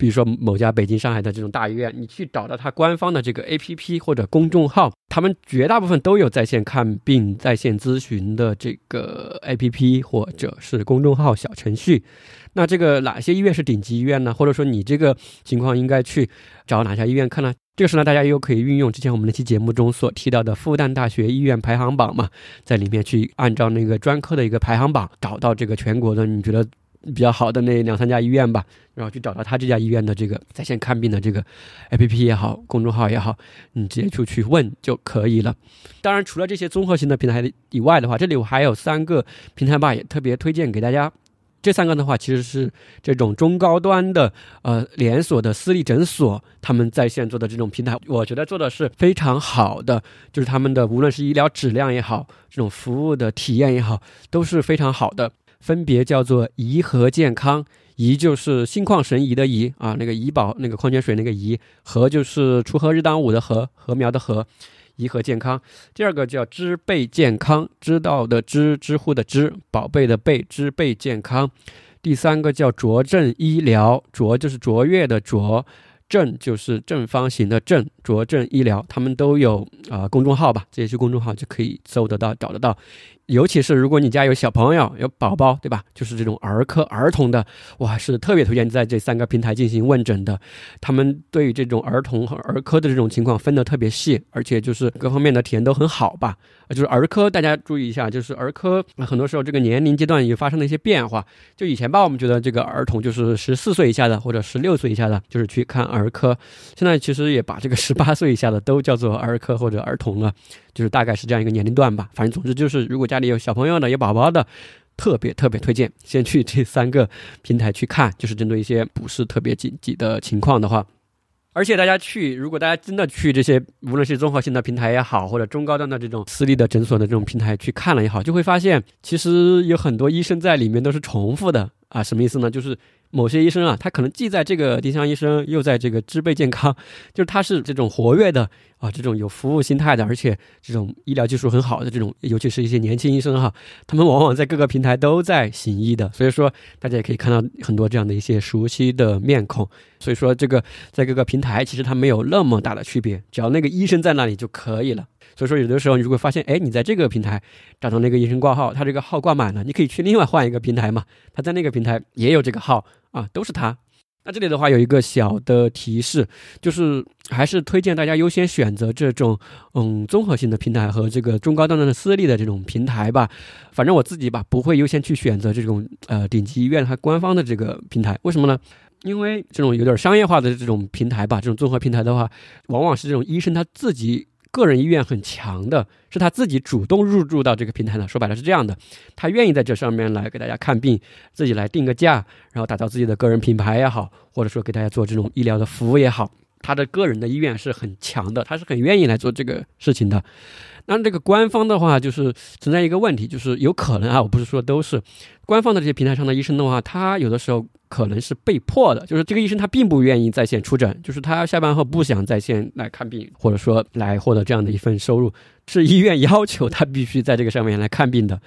比如说某家北京、上海的这种大医院，你去找到它官方的这个 APP 或者公众号，他们绝大部分都有在线看病、在线咨询的这个 APP 或者是公众号小程序。那这个哪些医院是顶级医院呢？或者说你这个情况应该去找哪家医院看呢？这个时候呢，大家又可以运用之前我们那期节目中所提到的复旦大学医院排行榜嘛，在里面去按照那个专科的一个排行榜，找到这个全国的你觉得。比较好的那两三家医院吧，然后去找到他这家医院的这个在线看病的这个 A P P 也好，公众号也好，你直接就去问就可以了。当然，除了这些综合性的平台以外的话，这里我还有三个平台吧，也特别推荐给大家。这三个的话，其实是这种中高端的呃连锁的私立诊所他们在线做的这种平台，我觉得做的是非常好的，就是他们的无论是医疗质量也好，这种服务的体验也好，都是非常好的。分别叫做颐和健康，颐就是心旷神怡的怡啊，那个怡宝那个矿泉水那个颐，和就是锄禾日当午的禾，禾苗的禾，颐和健康。第二个叫知贝健康，知道的知，知乎的知，宝贝的贝，知贝健康。第三个叫卓正医疗，卓就是卓越的卓，正就是正方形的正，卓正医疗，他们都有啊公众号吧，这些公众号就可以搜得到，找得到。尤其是如果你家有小朋友、有宝宝，对吧？就是这种儿科、儿童的，我还是特别推荐在这三个平台进行问诊的。他们对于这种儿童和儿科的这种情况分得特别细，而且就是各方面的体验都很好吧。就是儿科，大家注意一下，就是儿科很多时候这个年龄阶段也发生了一些变化。就以前吧，我们觉得这个儿童就是十四岁以下的或者十六岁以下的，就是去看儿科。现在其实也把这个十八岁以下的都叫做儿科或者儿童了。就是大概是这样一个年龄段吧，反正总之就是，如果家里有小朋友的、有宝宝的，特别特别推荐先去这三个平台去看，就是针对一些不是特别紧急的情况的话。而且大家去，如果大家真的去这些，无论是综合性的平台也好，或者中高端的这种私立的诊所的这种平台去看了也好，就会发现，其实有很多医生在里面都是重复的啊。什么意思呢？就是某些医生啊，他可能既在这个丁香医生，又在这个知贝健康，就是他是这种活跃的。啊，这种有服务心态的，而且这种医疗技术很好的这种，尤其是一些年轻医生哈，他们往往在各个平台都在行医的，所以说大家也可以看到很多这样的一些熟悉的面孔。所以说这个在各个平台其实它没有那么大的区别，只要那个医生在那里就可以了。所以说有的时候你如果发现，哎，你在这个平台找到那个医生挂号，他这个号挂满了，你可以去另外换一个平台嘛，他在那个平台也有这个号啊，都是他。那这里的话有一个小的提示，就是还是推荐大家优先选择这种嗯综合性的平台和这个中高端的私立的这种平台吧。反正我自己吧不会优先去选择这种呃顶级医院和官方的这个平台，为什么呢？因为这种有点商业化的这种平台吧，这种综合平台的话，往往是这种医生他自己。个人意愿很强的，是他自己主动入驻到这个平台的。说白了是这样的，他愿意在这上面来给大家看病，自己来定个价，然后打造自己的个人品牌也好，或者说给大家做这种医疗的服务也好，他的个人的意愿是很强的，他是很愿意来做这个事情的。那这个官方的话，就是存在一个问题，就是有可能啊，我不是说都是官方的这些平台上的医生的话，他有的时候。可能是被迫的，就是这个医生他并不愿意在线出诊，就是他下班后不想在线来看病，或者说来获得这样的一份收入，是医院要求他必须在这个上面来看病的。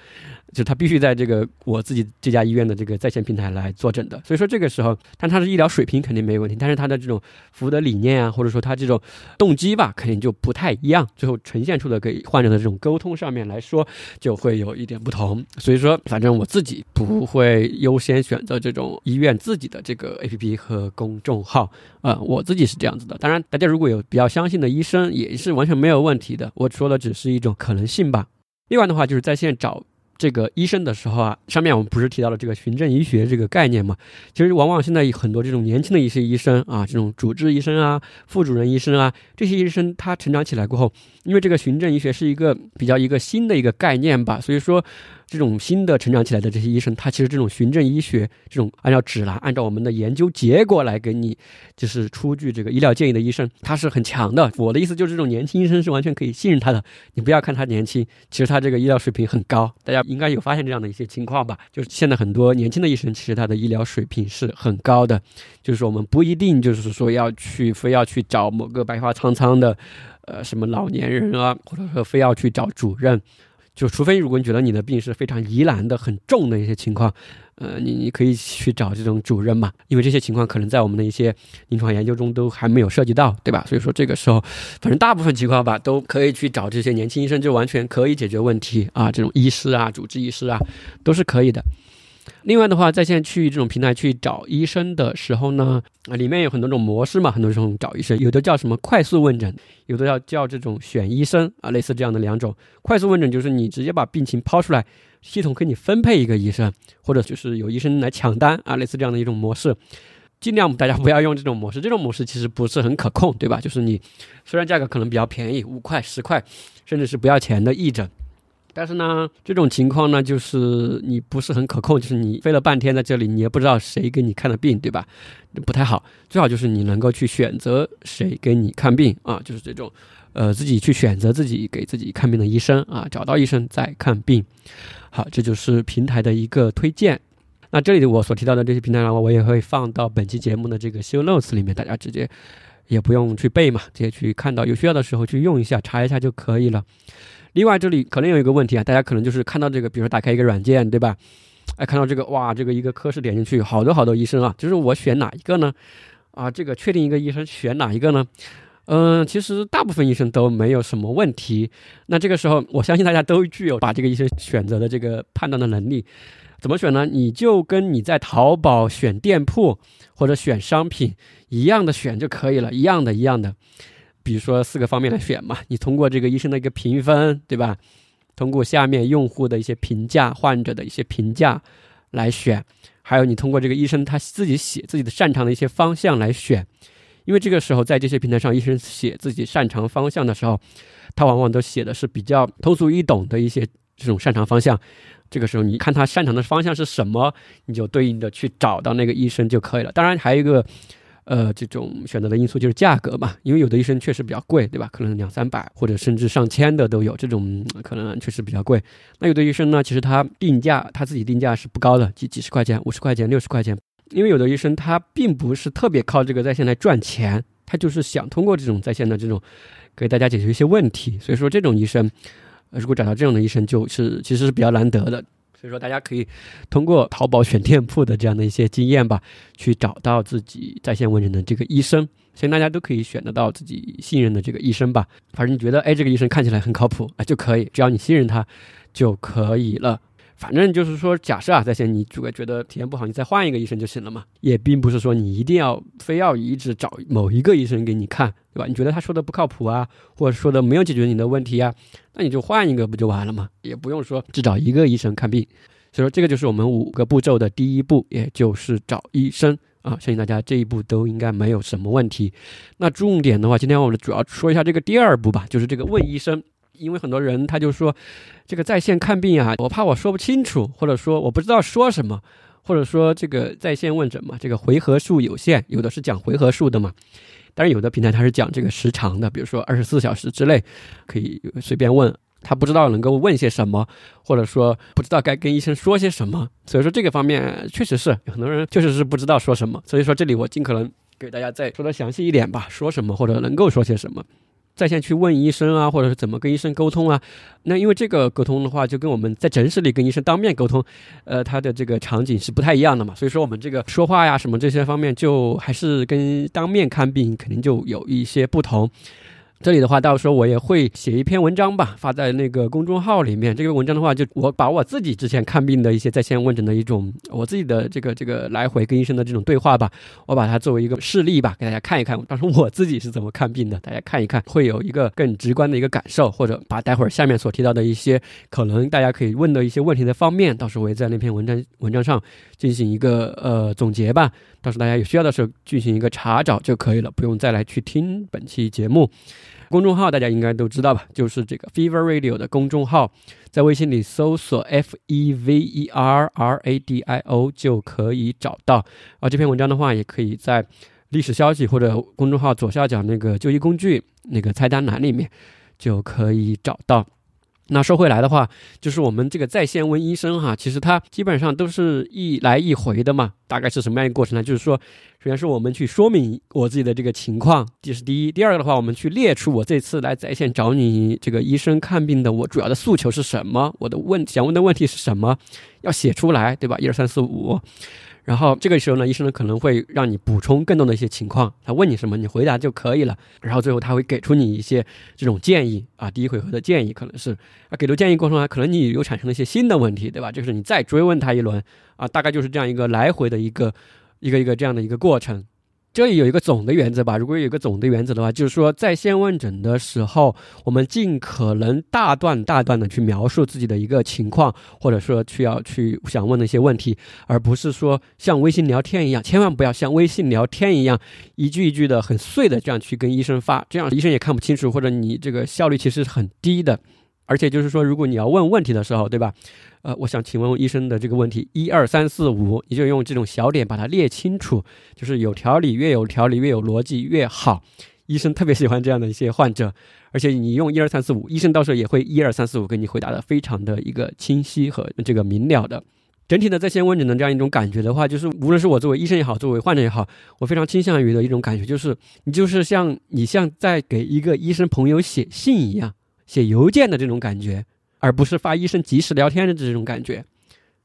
就他必须在这个我自己这家医院的这个在线平台来坐诊的，所以说这个时候，但他的医疗水平肯定没有问题，但是他的这种服务的理念啊，或者说他这种动机吧，肯定就不太一样，最后呈现出的给患者的这种沟通上面来说，就会有一点不同。所以说，反正我自己不会优先选择这种医院自己的这个 APP 和公众号啊，我自己是这样子的。当然，大家如果有比较相信的医生，也是完全没有问题的。我说的只是一种可能性吧。另外的话，就是在线找。这个医生的时候啊，上面我们不是提到了这个循证医学这个概念嘛？其实往往现在很多这种年轻的一些医生啊，这种主治医生啊、副主任医生啊，这些医生他成长起来过后，因为这个循证医学是一个比较一个新的一个概念吧，所以说。这种新的成长起来的这些医生，他其实这种循证医学，这种按照指南、按照我们的研究结果来给你，就是出具这个医疗建议的医生，他是很强的。我的意思就是，这种年轻医生是完全可以信任他的。你不要看他年轻，其实他这个医疗水平很高。大家应该有发现这样的一些情况吧？就是现在很多年轻的医生，其实他的医疗水平是很高的。就是，我们不一定就是说要去非要去找某个白发苍苍的，呃，什么老年人啊，或者说非要去找主任。就除非如果你觉得你的病是非常疑难的、很重的一些情况，呃，你你可以去找这种主任嘛，因为这些情况可能在我们的一些临床研究中都还没有涉及到，对吧？所以说这个时候，反正大部分情况吧，都可以去找这些年轻医生，就完全可以解决问题啊，这种医师啊、主治医师啊，都是可以的。另外的话，在线去这种平台去找医生的时候呢，啊，里面有很多种模式嘛，很多种找医生，有的叫什么快速问诊，有的要叫这种选医生啊，类似这样的两种。快速问诊就是你直接把病情抛出来，系统给你分配一个医生，或者就是有医生来抢单啊，类似这样的一种模式。尽量大家不要用这种模式，这种模式其实不是很可控，对吧？就是你虽然价格可能比较便宜，五块、十块，甚至是不要钱的义诊。但是呢，这种情况呢，就是你不是很可控，就是你飞了半天在这里，你也不知道谁给你看的病，对吧？不太好。最好就是你能够去选择谁给你看病啊，就是这种，呃，自己去选择自己给自己看病的医生啊，找到医生再看病。好，这就是平台的一个推荐。那这里我所提到的这些平台的话，我也会放到本期节目的这个 show notes 里面，大家直接也不用去背嘛，直接去看到有需要的时候去用一下，查一下就可以了。另外，这里可能有一个问题啊，大家可能就是看到这个，比如说打开一个软件，对吧？哎，看到这个，哇，这个一个科室点进去，好多好多医生啊，就是我选哪一个呢？啊，这个确定一个医生选哪一个呢？嗯，其实大部分医生都没有什么问题。那这个时候，我相信大家都具有把这个医生选择的这个判断的能力。怎么选呢？你就跟你在淘宝选店铺或者选商品一样的选就可以了，一样的，一样的。比如说四个方面来选嘛，你通过这个医生的一个评分，对吧？通过下面用户的一些评价、患者的一些评价来选，还有你通过这个医生他自己写自己的擅长的一些方向来选。因为这个时候在这些平台上，医生写自己擅长方向的时候，他往往都写的是比较通俗易懂的一些这种擅长方向。这个时候你看他擅长的方向是什么，你就对应的去找到那个医生就可以了。当然还有一个。呃，这种选择的因素就是价格嘛，因为有的医生确实比较贵，对吧？可能两三百或者甚至上千的都有，这种可能确实比较贵。那有的医生呢，其实他定价他自己定价是不高的，几几十块钱、五十块钱、六十块钱。因为有的医生他并不是特别靠这个在线来赚钱，他就是想通过这种在线的这种给大家解决一些问题。所以说，这种医生如果找到这样的医生，就是其实是比较难得的。所以说，大家可以通过淘宝选店铺的这样的一些经验吧，去找到自己在线问诊的这个医生。所以大家都可以选得到自己信任的这个医生吧。反正你觉得，哎，这个医生看起来很靠谱啊，就可以，只要你信任他就可以了。反正就是说，假设啊，在线你如果觉得体验不好，你再换一个医生就行了嘛，也并不是说你一定要非要一直找某一个医生给你看，对吧？你觉得他说的不靠谱啊，或者说的没有解决你的问题啊，那你就换一个不就完了吗？也不用说只找一个医生看病。所以说，这个就是我们五个步骤的第一步，也就是找医生啊。相信大家这一步都应该没有什么问题。那重点的话，今天我们主要说一下这个第二步吧，就是这个问医生。因为很多人他就说，这个在线看病啊，我怕我说不清楚，或者说我不知道说什么，或者说这个在线问诊嘛，这个回合数有限，有的是讲回合数的嘛，但是有的平台它是讲这个时长的，比如说二十四小时之内可以随便问，他不知道能够问些什么，或者说不知道该跟医生说些什么，所以说这个方面确实是很多人确实是不知道说什么，所以说这里我尽可能给大家再说的详细一点吧，说什么或者能够说些什么。在线去问医生啊，或者是怎么跟医生沟通啊？那因为这个沟通的话，就跟我们在诊室里跟医生当面沟通，呃，他的这个场景是不太一样的嘛。所以说我们这个说话呀，什么这些方面，就还是跟当面看病肯定就有一些不同。这里的话，到时候我也会写一篇文章吧，发在那个公众号里面。这个文章的话，就我把我自己之前看病的一些在线问诊的一种，我自己的这个这个来回跟医生的这种对话吧，我把它作为一个事例吧，给大家看一看。当时我自己是怎么看病的，大家看一看，会有一个更直观的一个感受，或者把待会儿下面所提到的一些可能大家可以问的一些问题的方面，到时候我也在那篇文章文章上进行一个呃总结吧。到时候大家有需要的时候进行一个查找就可以了，不用再来去听本期节目。公众号大家应该都知道吧，就是这个 Fever Radio 的公众号，在微信里搜索 F E V E R R A D I O 就可以找到。啊，这篇文章的话，也可以在历史消息或者公众号左下角那个就医工具那个菜单栏里面就可以找到。那说回来的话，就是我们这个在线问医生哈，其实它基本上都是一来一回的嘛。大概是什么样一个过程呢？就是说，首先是我们去说明我自己的这个情况，这是第一。第二个的话，我们去列出我这次来在线找你这个医生看病的我主要的诉求是什么，我的问想问的问题是什么，要写出来，对吧？一二三四五。然后这个时候呢，医生呢可能会让你补充更多的一些情况，他问你什么，你回答就可以了。然后最后他会给出你一些这种建议啊，第一回合的建议可能是啊，给出建议过程中，可能你又产生了一些新的问题，对吧？就是你再追问他一轮啊，大概就是这样一个来回的一个一个一个这样的一个过程。这里有一个总的原则吧。如果有一个总的原则的话，就是说在线问诊的时候，我们尽可能大段大段的去描述自己的一个情况，或者说去要去想问的一些问题，而不是说像微信聊天一样，千万不要像微信聊天一样一句一句的很碎的这样去跟医生发，这样医生也看不清楚，或者你这个效率其实是很低的。而且就是说，如果你要问问题的时候，对吧？呃，我想请问医生的这个问题，一二三四五，你就用这种小点把它列清楚，就是有条理，越有条理，越有逻辑越好。医生特别喜欢这样的一些患者，而且你用一二三四五，医生到时候也会一二三四五给你回答的非常的一个清晰和这个明了的。整体的在线问诊的这样一种感觉的话，就是无论是我作为医生也好，作为患者也好，我非常倾向于的一种感觉，就是你就是像你像在给一个医生朋友写信一样。写邮件的这种感觉，而不是发医生即时聊天的这种感觉，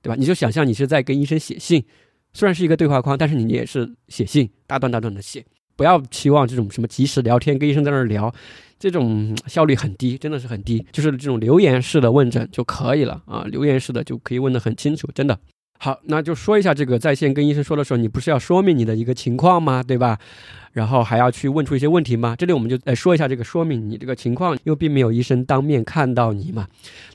对吧？你就想象你是在跟医生写信，虽然是一个对话框，但是你也是写信，大段大段的写。不要期望这种什么即时聊天，跟医生在那儿聊，这种效率很低，真的是很低。就是这种留言式的问诊就可以了啊，留言式的就可以问得很清楚，真的。好，那就说一下这个在线跟医生说的时候，你不是要说明你的一个情况吗？对吧？然后还要去问出一些问题吗？这里我们就来说一下这个说明你这个情况，又并没有医生当面看到你嘛。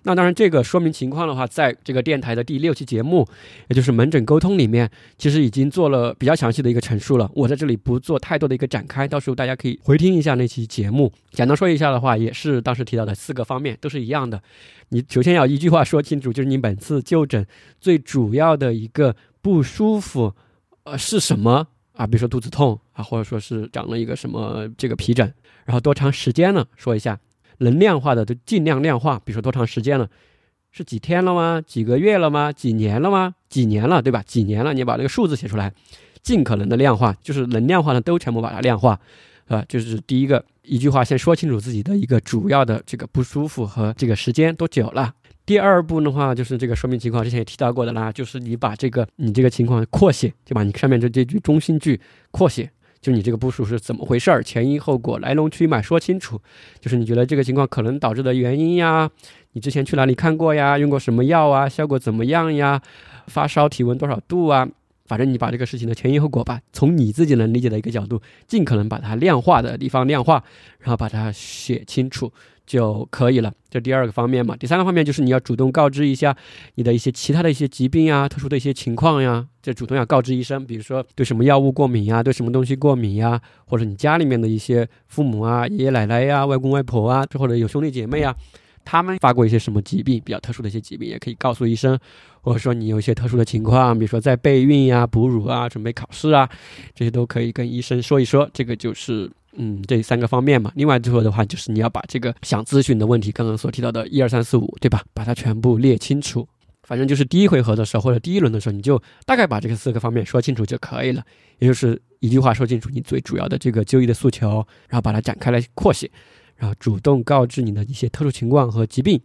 那当然，这个说明情况的话，在这个电台的第六期节目，也就是门诊沟通里面，其实已经做了比较详细的一个陈述了。我在这里不做太多的一个展开，到时候大家可以回听一下那期节目。简单说一下的话，也是当时提到的四个方面，都是一样的。你首先要一句话说清楚，就是你本次就诊最主要的一个不舒服，呃，是什么？啊，比如说肚子痛啊，或者说是长了一个什么这个皮疹，然后多长时间了？说一下，能量化的就尽量量化，比如说多长时间了？是几天了吗？几个月了吗？几年了吗？几年了，对吧？几年了，你把这个数字写出来，尽可能的量化，就是能量化的都全部把它量化，啊，就是第一个一句话，先说清楚自己的一个主要的这个不舒服和这个时间多久了。第二步的话，就是这个说明情况，之前也提到过的啦，就是你把这个你这个情况扩写，就把你上面这这句中心句扩写，就你这个部署是怎么回事儿，前因后果、来龙去脉说清楚。就是你觉得这个情况可能导致的原因呀，你之前去哪里看过呀，用过什么药啊，效果怎么样呀，发烧体温多少度啊？反正你把这个事情的前因后果吧，从你自己能理解的一个角度，尽可能把它量化的地方量化，然后把它写清楚。就可以了，这第二个方面嘛。第三个方面就是你要主动告知一下你的一些其他的一些疾病呀、特殊的一些情况呀，这主动要告知医生。比如说对什么药物过敏呀，对什么东西过敏呀，或者你家里面的一些父母啊、爷爷奶奶呀、外公外婆啊，或者有兄弟姐妹啊，他们发过一些什么疾病，比较特殊的一些疾病，也可以告诉医生。或者说你有一些特殊的情况，比如说在备孕呀、哺乳啊、准备考试啊，这些都可以跟医生说一说。这个就是。嗯，这三个方面嘛。另外最后的话，就是你要把这个想咨询的问题，刚刚所提到的一二三四五，对吧？把它全部列清楚。反正就是第一回合的时候或者第一轮的时候，你就大概把这个四个方面说清楚就可以了。也就是一句话说清楚你最主要的这个就医的诉求，然后把它展开来扩写，然后主动告知你的一些特殊情况和疾病，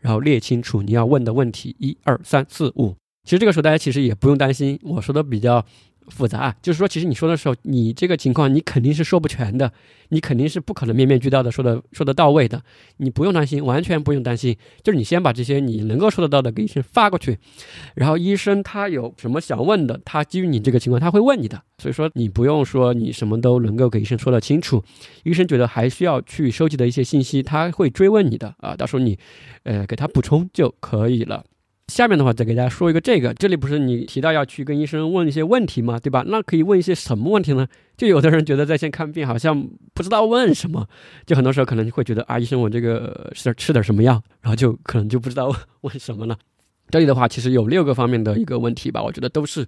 然后列清楚你要问的问题一二三四五。其实这个时候大家其实也不用担心，我说的比较。复杂啊，就是说，其实你说的时候，你这个情况你肯定是说不全的，你肯定是不可能面面俱到的说的说得到位的，你不用担心，完全不用担心。就是你先把这些你能够说得到的给医生发过去，然后医生他有什么想问的，他基于你这个情况他会问你的，所以说你不用说你什么都能够给医生说得清楚，医生觉得还需要去收集的一些信息，他会追问你的啊，到时候你，呃，给他补充就可以了。下面的话再给大家说一个这个，这里不是你提到要去跟医生问一些问题吗？对吧？那可以问一些什么问题呢？就有的人觉得在线看病好像不知道问什么，就很多时候可能会觉得啊，医生我这个是吃点什么药，然后就可能就不知道问什么了。这里的话其实有六个方面的一个问题吧，我觉得都是。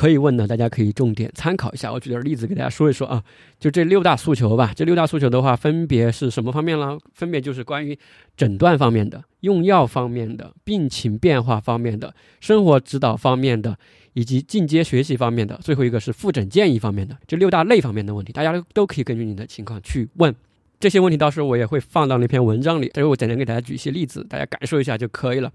可以问的，大家可以重点参考一下。我举点例子给大家说一说啊，就这六大诉求吧。这六大诉求的话，分别是什么方面呢？分别就是关于诊断方面的、用药方面的、病情变化方面的、生活指导方面的，以及进阶学习方面的。最后一个是复诊建议方面的。这六大类方面的问题，大家都可以根据你的情况去问这些问题。到时候我也会放到那篇文章里，待会我简单给大家举一些例子，大家感受一下就可以了。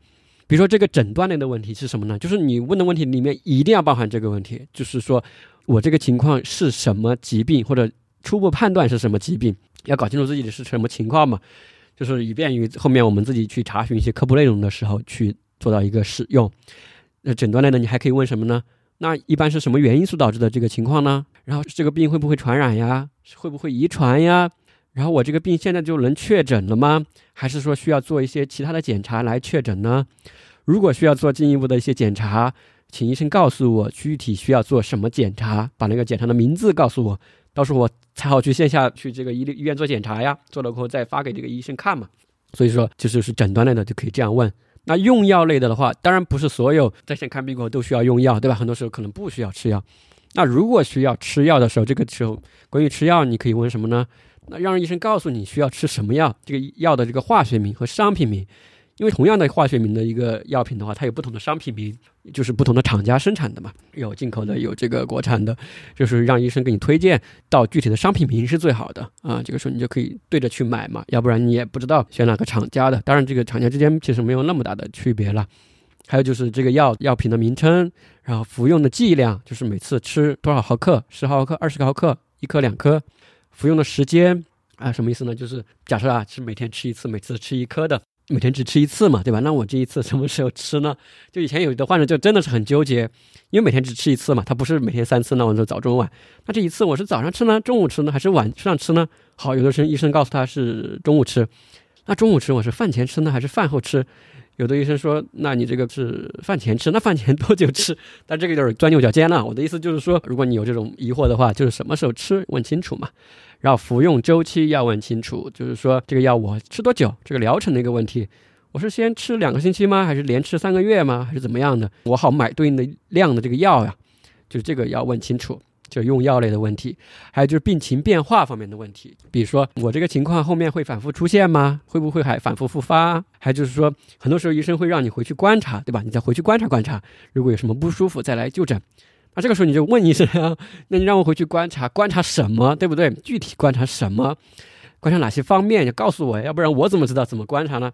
比如说这个诊断类的问题是什么呢？就是你问的问题里面一定要包含这个问题，就是说我这个情况是什么疾病，或者初步判断是什么疾病，要搞清楚自己的是什么情况嘛，就是以便于后面我们自己去查询一些科普内容的时候去做到一个使用。那诊断类的你还可以问什么呢？那一般是什么原因所导致的这个情况呢？然后这个病会不会传染呀？会不会遗传呀？然后我这个病现在就能确诊了吗？还是说需要做一些其他的检查来确诊呢？如果需要做进一步的一些检查，请医生告诉我具体需要做什么检查，把那个检查的名字告诉我，到时候我才好去线下去这个医医院做检查呀。做了过后再发给这个医生看嘛。所以说，就是是诊断类的就可以这样问。那用药类的的话，当然不是所有在线看病过后都需要用药，对吧？很多时候可能不需要吃药。那如果需要吃药的时候，这个时候关于吃药，你可以问什么呢？那让医生告诉你需要吃什么药，这个药的这个化学名和商品名，因为同样的化学名的一个药品的话，它有不同的商品名，就是不同的厂家生产的嘛，有进口的，有这个国产的，就是让医生给你推荐到具体的商品名是最好的啊。这个时候你就可以对着去买嘛，要不然你也不知道选哪个厂家的。当然，这个厂家之间其实没有那么大的区别了。还有就是这个药药品的名称，然后服用的剂量，就是每次吃多少毫克，十毫克、二十毫克，一颗、两颗。服用的时间啊，什么意思呢？就是假设啊，是每天吃一次，每次吃一颗的，每天只吃一次嘛，对吧？那我这一次什么时候吃呢？就以前有的患者就真的是很纠结，因为每天只吃一次嘛，他不是每天三次，那我就早中晚。那这一次我是早上吃呢，中午吃呢，还是晚上吃呢？好，有的时候医生告诉他是中午吃，那中午吃我是饭前吃呢，还是饭后吃？有的医生说，那你这个是饭前吃，那饭前 多久吃？但这个就是钻牛角尖了。我的意思就是说，如果你有这种疑惑的话，就是什么时候吃，问清楚嘛。然后服用周期要问清楚，就是说这个药我吃多久，这个疗程的一个问题，我是先吃两个星期吗？还是连吃三个月吗？还是怎么样的？我好买对应的量的这个药呀，就是这个要问清楚。就用药类的问题，还有就是病情变化方面的问题，比如说我这个情况后面会反复出现吗？会不会还反复复发？还就是说，很多时候医生会让你回去观察，对吧？你再回去观察观察，如果有什么不舒服再来就诊。那这个时候你就问医生，那你让我回去观察观察什么，对不对？具体观察什么？观察哪些方面？你告诉我，要不然我怎么知道怎么观察呢？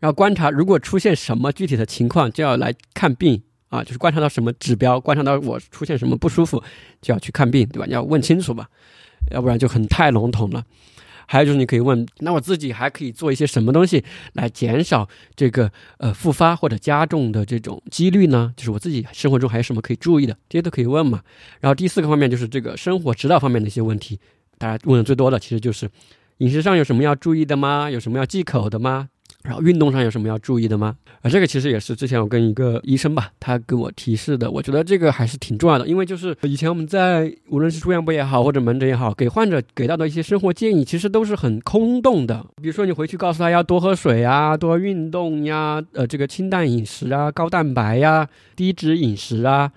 然后观察如果出现什么具体的情况，就要来看病。啊，就是观察到什么指标，观察到我出现什么不舒服，就要去看病，对吧？你要问清楚吧，要不然就很太笼统了。还有就是你可以问，那我自己还可以做一些什么东西来减少这个呃复发或者加重的这种几率呢？就是我自己生活中还有什么可以注意的，这些都可以问嘛。然后第四个方面就是这个生活指导方面的一些问题，大家问的最多的其实就是饮食上有什么要注意的吗？有什么要忌口的吗？然后运动上有什么要注意的吗？啊，这个其实也是之前我跟一个医生吧，他跟我提示的。我觉得这个还是挺重要的，因为就是以前我们在无论是住院部也好，或者门诊也好，给患者给到的一些生活建议，其实都是很空洞的。比如说你回去告诉他要多喝水啊，多运动呀，呃，这个清淡饮食啊，高蛋白呀，低脂饮食啊。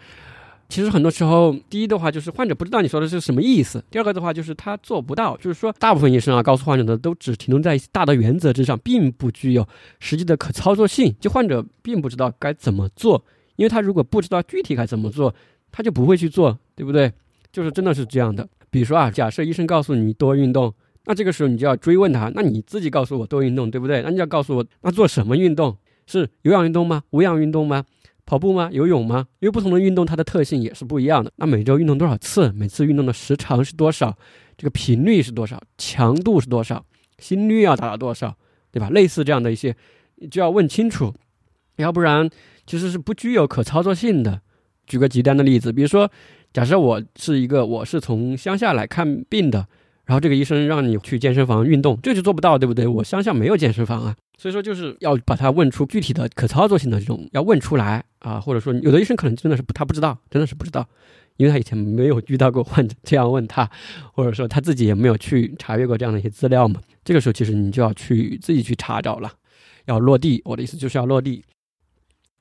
其实很多时候，第一的话就是患者不知道你说的是什么意思；第二个的话就是他做不到。就是说，大部分医生啊告诉患者的都只停留在大的原则之上，并不具有实际的可操作性。就患者并不知道该怎么做，因为他如果不知道具体该怎么做，他就不会去做，对不对？就是真的是这样的。比如说啊，假设医生告诉你多运动，那这个时候你就要追问他：那你自己告诉我多运动，对不对？那你要告诉我，那做什么运动？是有氧运动吗？无氧运动吗？跑步吗？游泳吗？因为不同的运动，它的特性也是不一样的。那每周运动多少次？每次运动的时长是多少？这个频率是多少？强度是多少？心率要达到多少？对吧？类似这样的一些，就要问清楚，要不然其实是不具有可操作性的。举个极端的例子，比如说，假设我是一个，我是从乡下来看病的。然后这个医生让你去健身房运动，这就做不到，对不对？我乡下没有健身房啊，所以说就是要把他问出具体的可操作性的这种，要问出来啊，或者说有的医生可能真的是不，他不知道，真的是不知道，因为他以前没有遇到过患者这样问他，或者说他自己也没有去查阅过这样的一些资料嘛。这个时候其实你就要去自己去查找了，要落地。我的意思就是要落地。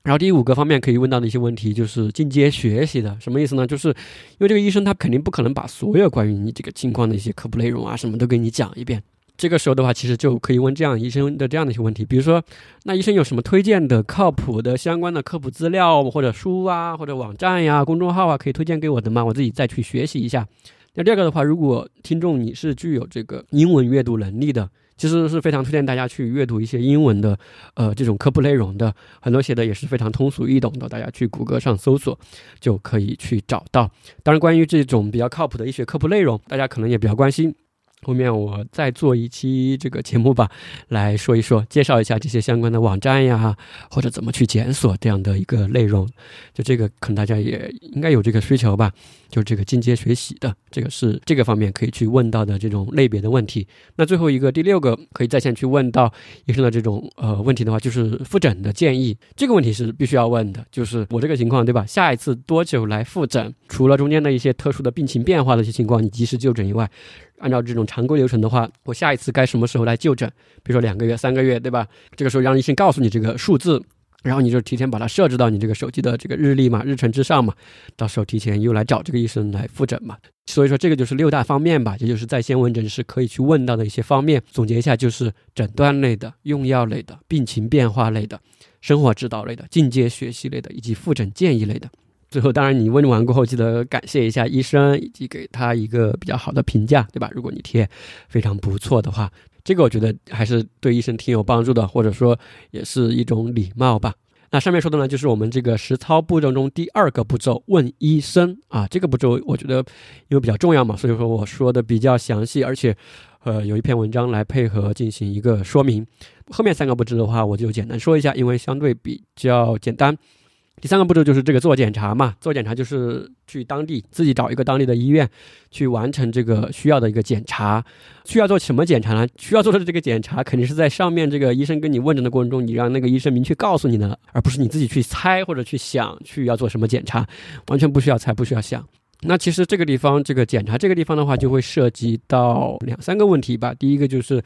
然后第五个方面可以问到的一些问题就是进阶学习的，什么意思呢？就是因为这个医生他肯定不可能把所有关于你这个情况的一些科普内容啊什么都给你讲一遍。这个时候的话，其实就可以问这样医生的这样的一些问题，比如说，那医生有什么推荐的靠谱的相关的科普资料或者书啊或者网站呀公众号啊可以推荐给我的吗？我自己再去学习一下。那第二个的话，如果听众你是具有这个英文阅读能力的。其实是非常推荐大家去阅读一些英文的，呃，这种科普内容的，很多写的也是非常通俗易懂的，大家去谷歌上搜索就可以去找到。当然，关于这种比较靠谱的医学科普内容，大家可能也比较关心。后面我再做一期这个节目吧，来说一说，介绍一下这些相关的网站呀，或者怎么去检索这样的一个内容。就这个，可能大家也应该有这个需求吧。就这个进阶学习的，这个是这个方面可以去问到的这种类别的问题。那最后一个第六个可以在线去问到医生的这种呃问题的话，就是复诊的建议。这个问题是必须要问的，就是我这个情况对吧？下一次多久来复诊？除了中间的一些特殊的病情变化的一些情况，你及时就诊以外。按照这种常规流程的话，我下一次该什么时候来就诊？比如说两个月、三个月，对吧？这个时候让医生告诉你这个数字，然后你就提前把它设置到你这个手机的这个日历嘛、日程之上嘛。到时候提前又来找这个医生来复诊嘛。所以说这个就是六大方面吧，也就是在线问诊是可以去问到的一些方面。总结一下，就是诊断类的、用药类的、病情变化类的、生活指导类的、进阶学习类的以及复诊建议类的。最后，当然你问完过后，记得感谢一下医生，以及给他一个比较好的评价，对吧？如果你贴非常不错的话，这个我觉得还是对医生挺有帮助的，或者说也是一种礼貌吧。那上面说的呢，就是我们这个实操步骤中第二个步骤，问医生啊。这个步骤我觉得因为比较重要嘛，所以说我说的比较详细，而且呃有一篇文章来配合进行一个说明。后面三个步骤的话，我就简单说一下，因为相对比较简单。第三个步骤就是这个做检查嘛，做检查就是去当地自己找一个当地的医院，去完成这个需要的一个检查。需要做什么检查呢？需要做的这个检查肯定是在上面这个医生跟你问诊的过程中，你让那个医生明确告诉你的，而不是你自己去猜或者去想去要做什么检查，完全不需要猜，不需要想。那其实这个地方这个检查这个地方的话，就会涉及到两三个问题吧。第一个就是。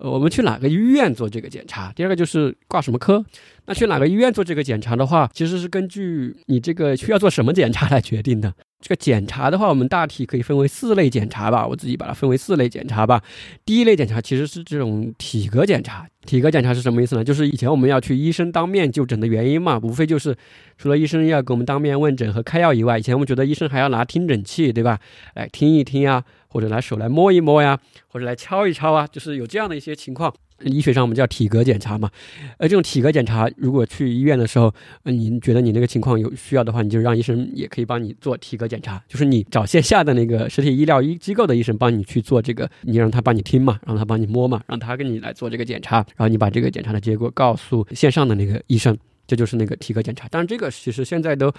呃，我们去哪个医院做这个检查？第二个就是挂什么科？那去哪个医院做这个检查的话，其实是根据你这个需要做什么检查来决定的。这个检查的话，我们大体可以分为四类检查吧，我自己把它分为四类检查吧。第一类检查其实是这种体格检查。体格检查是什么意思呢？就是以前我们要去医生当面就诊的原因嘛，无非就是除了医生要给我们当面问诊和开药以外，以前我们觉得医生还要拿听诊器，对吧？来听一听啊，或者拿手来摸一摸呀，或者来敲一敲啊，就是有这样的一些情况。医学上我们叫体格检查嘛。而这种体格检查，如果去医院的时候，呃，你觉得你那个情况有需要的话，你就让医生也可以帮你做体格检查，就是你找线下的那个实体医疗医机构的医生帮你去做这个，你让他帮你听嘛，让他帮你摸嘛，让他跟你来做这个检查，然后你把这个检查的结果告诉线上的那个医生，这就是那个体格检查。当然，这个其实现在都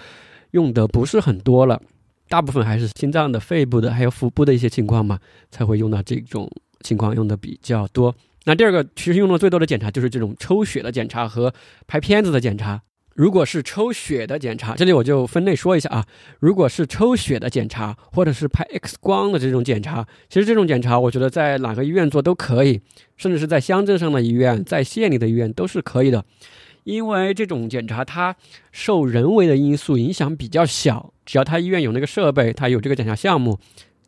用的不是很多了。大部分还是心脏的、肺部的，还有腹部的一些情况嘛，才会用到这种情况用的比较多。那第二个，其实用的最多的检查就是这种抽血的检查和拍片子的检查。如果是抽血的检查，这里我就分类说一下啊。如果是抽血的检查，或者是拍 X 光的这种检查，其实这种检查我觉得在哪个医院做都可以，甚至是在乡镇上的医院、在县里的医院都是可以的。因为这种检查它受人为的因素影响比较小，只要他医院有那个设备，他有这个检查项目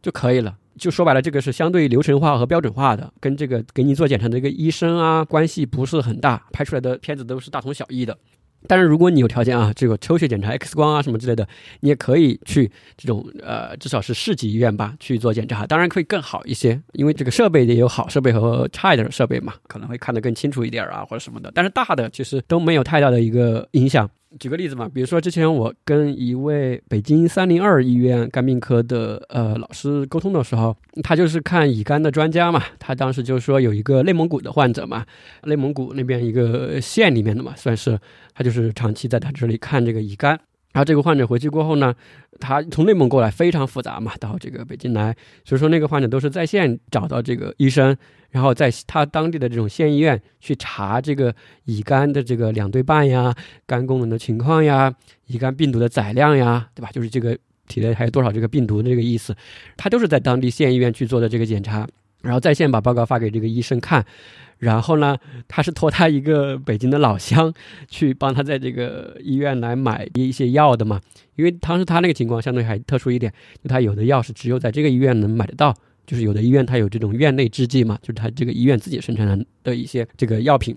就可以了。就说白了，这个是相对流程化和标准化的，跟这个给你做检查的一个医生啊关系不是很大，拍出来的片子都是大同小异的。但是如果你有条件啊，这个抽血检查、X 光啊什么之类的，你也可以去这种呃，至少是市级医院吧去做检查。当然可以更好一些，因为这个设备也有好设备和差一点的设备嘛，可能会看得更清楚一点啊或者什么的。但是大的其实都没有太大的一个影响。举个例子嘛，比如说之前我跟一位北京三零二医院肝病科的呃老师沟通的时候，他就是看乙肝的专家嘛，他当时就说有一个内蒙古的患者嘛，内蒙古那边一个县里面的嘛，算是他就是长期在他这里看这个乙肝。然后这个患者回去过后呢，他从内蒙过来非常复杂嘛，到这个北京来，所以说那个患者都是在线找到这个医生，然后在他当地的这种县医院去查这个乙肝的这个两对半呀、肝功能的情况呀、乙肝病毒的载量呀，对吧？就是这个体内还有多少这个病毒的这个意思，他都是在当地县医院去做的这个检查，然后在线把报告发给这个医生看。然后呢，他是托他一个北京的老乡去帮他在这个医院来买一些药的嘛，因为当时他那个情况相对还特殊一点，他有的药是只有在这个医院能买得到，就是有的医院他有这种院内制剂嘛，就是他这个医院自己生产的一些这个药品。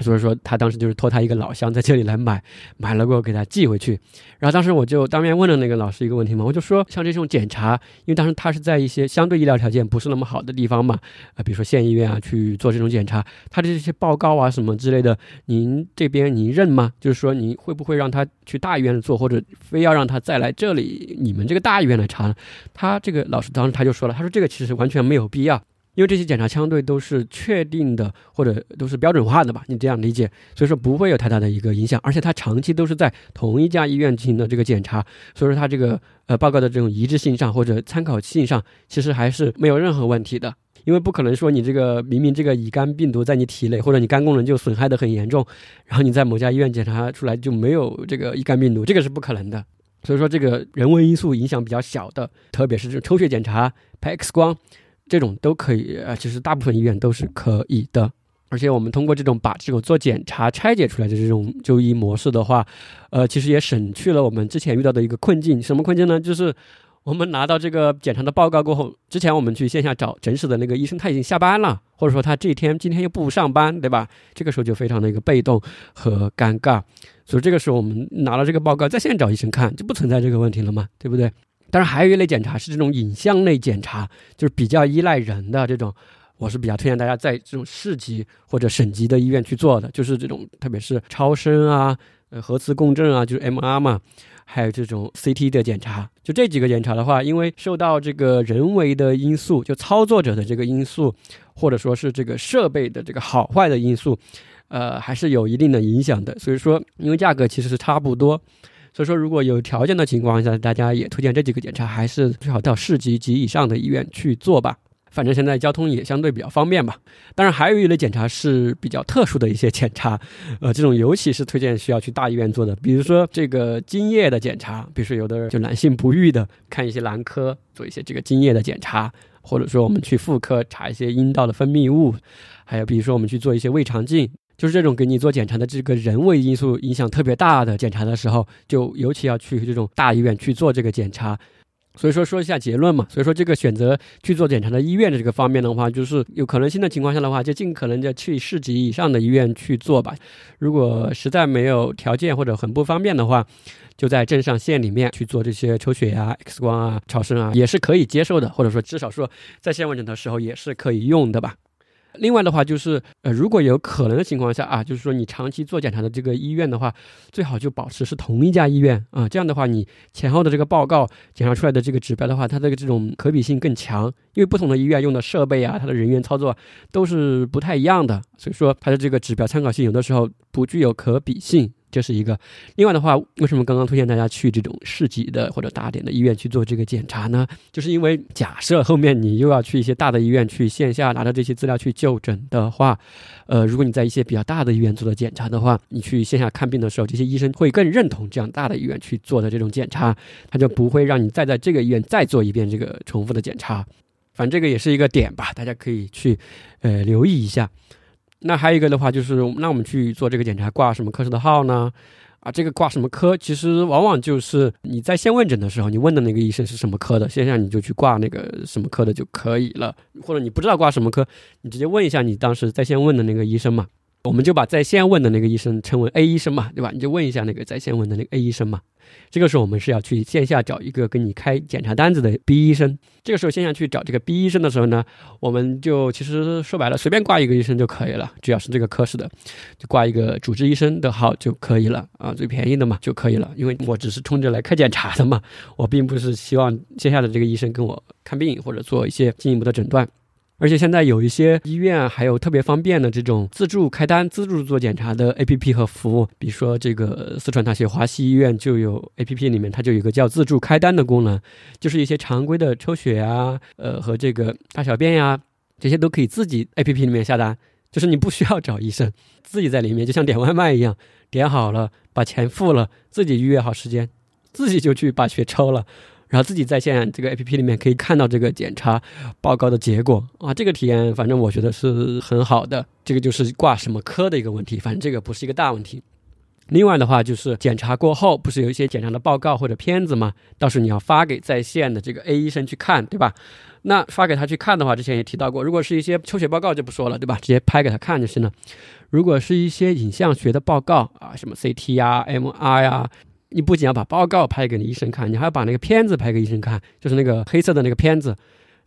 所以说，他当时就是托他一个老乡在这里来买，买了过后给他寄回去。然后当时我就当面问了那个老师一个问题嘛，我就说，像这种检查，因为当时他是在一些相对医疗条件不是那么好的地方嘛，啊，比如说县医院啊去做这种检查，他的这些报告啊什么之类的，您这边您认吗？就是说，您会不会让他去大医院做，或者非要让他再来这里你们这个大医院来查呢？他这个老师当时他就说了，他说这个其实完全没有必要。因为这些检查相对都是确定的，或者都是标准化的吧，你这样理解，所以说不会有太大的一个影响，而且它长期都是在同一家医院进行的这个检查，所以说它这个呃报告的这种一致性上或者参考性上，其实还是没有任何问题的。因为不可能说你这个明明这个乙肝病毒在你体内，或者你肝功能就损害的很严重，然后你在某家医院检查出来就没有这个乙肝病毒，这个是不可能的。所以说这个人为因素影响比较小的，特别是这种抽血检查、拍 X 光。这种都可以，呃，其实大部分医院都是可以的。而且我们通过这种把这种做检查拆解出来的这种就医模式的话，呃，其实也省去了我们之前遇到的一个困境。什么困境呢？就是我们拿到这个检查的报告过后，之前我们去线下找诊室的那个医生他已经下班了，或者说他这一天今天又不上班，对吧？这个时候就非常的一个被动和尴尬。所以这个时候我们拿了这个报告在线找医生看，就不存在这个问题了嘛，对不对？当然，还有一类检查是这种影像类检查，就是比较依赖人的这种，我是比较推荐大家在这种市级或者省级的医院去做的，就是这种，特别是超声啊、呃核磁共振啊，就是 MR 嘛，还有这种 CT 的检查。就这几个检查的话，因为受到这个人为的因素，就操作者的这个因素，或者说是这个设备的这个好坏的因素，呃，还是有一定的影响的。所以说，因为价格其实是差不多。所以说，如果有条件的情况下，大家也推荐这几个检查，还是最好到市级及以上的医院去做吧。反正现在交通也相对比较方便吧。当然，还有一类检查是比较特殊的一些检查，呃，这种尤其是推荐需要去大医院做的，比如说这个精液的检查，比如说有的人就男性不育的，看一些男科做一些这个精液的检查，或者说我们去妇科查一些阴道的分泌物，还有比如说我们去做一些胃肠镜。就是这种给你做检查的这个人为因素影响特别大的检查的时候，就尤其要去这种大医院去做这个检查。所以说说一下结论嘛。所以说这个选择去做检查的医院的这个方面的话，就是有可能性的情况下的话，就尽可能的去市级以上的医院去做吧。如果实在没有条件或者很不方便的话，就在镇上县里面去做这些抽血啊、X 光啊、超声啊，也是可以接受的，或者说至少说在线问诊的时候也是可以用的吧。另外的话就是，呃，如果有可能的情况下啊，就是说你长期做检查的这个医院的话，最好就保持是同一家医院啊。这样的话，你前后的这个报告检查出来的这个指标的话，它的这种可比性更强。因为不同的医院用的设备啊，它的人员操作都是不太一样的，所以说它的这个指标参考性有的时候不具有可比性。这是一个，另外的话，为什么刚刚推荐大家去这种市级的或者大点的医院去做这个检查呢？就是因为假设后面你又要去一些大的医院去线下拿着这些资料去就诊的话，呃，如果你在一些比较大的医院做的检查的话，你去线下看病的时候，这些医生会更认同这样大的医院去做的这种检查，他就不会让你再在这个医院再做一遍这个重复的检查。反正这个也是一个点吧，大家可以去呃留意一下。那还有一个的话，就是那我们去做这个检查，挂什么科室的号呢？啊，这个挂什么科，其实往往就是你在线问诊的时候，你问的那个医生是什么科的，线下你就去挂那个什么科的就可以了。或者你不知道挂什么科，你直接问一下你当时在线问的那个医生嘛。我们就把在线问的那个医生称为 A 医生嘛，对吧？你就问一下那个在线问的那个 A 医生嘛。这个时候我们是要去线下找一个给你开检查单子的 B 医生。这个时候线下去找这个 B 医生的时候呢，我们就其实说白了，随便挂一个医生就可以了，只要是这个科室的，就挂一个主治医生的号就可以了啊，最便宜的嘛就可以了。因为我只是冲着来开检查的嘛，我并不是希望线下的这个医生跟我看病或者做一些进一步的诊断。而且现在有一些医院还有特别方便的这种自助开单、自助做检查的 APP 和服务，比如说这个四川大学华西医院就有 APP，里面它就有个叫自助开单的功能，就是一些常规的抽血啊，呃和这个大小便呀，这些都可以自己 APP 里面下单，就是你不需要找医生，自己在里面就像点外卖一样，点好了把钱付了，自己预约好时间，自己就去把血抽了。然后自己在线这个 A P P 里面可以看到这个检查报告的结果啊，这个体验反正我觉得是很好的。这个就是挂什么科的一个问题，反正这个不是一个大问题。另外的话就是检查过后不是有一些检查的报告或者片子吗？到时候你要发给在线的这个 A 医生去看，对吧？那发给他去看的话，之前也提到过，如果是一些抽血报告就不说了，对吧？直接拍给他看就行了。如果是一些影像学的报告啊，什么 C T 呀、M R 呀。你不仅要把报告拍给你医生看，你还要把那个片子拍给医生看，就是那个黑色的那个片子。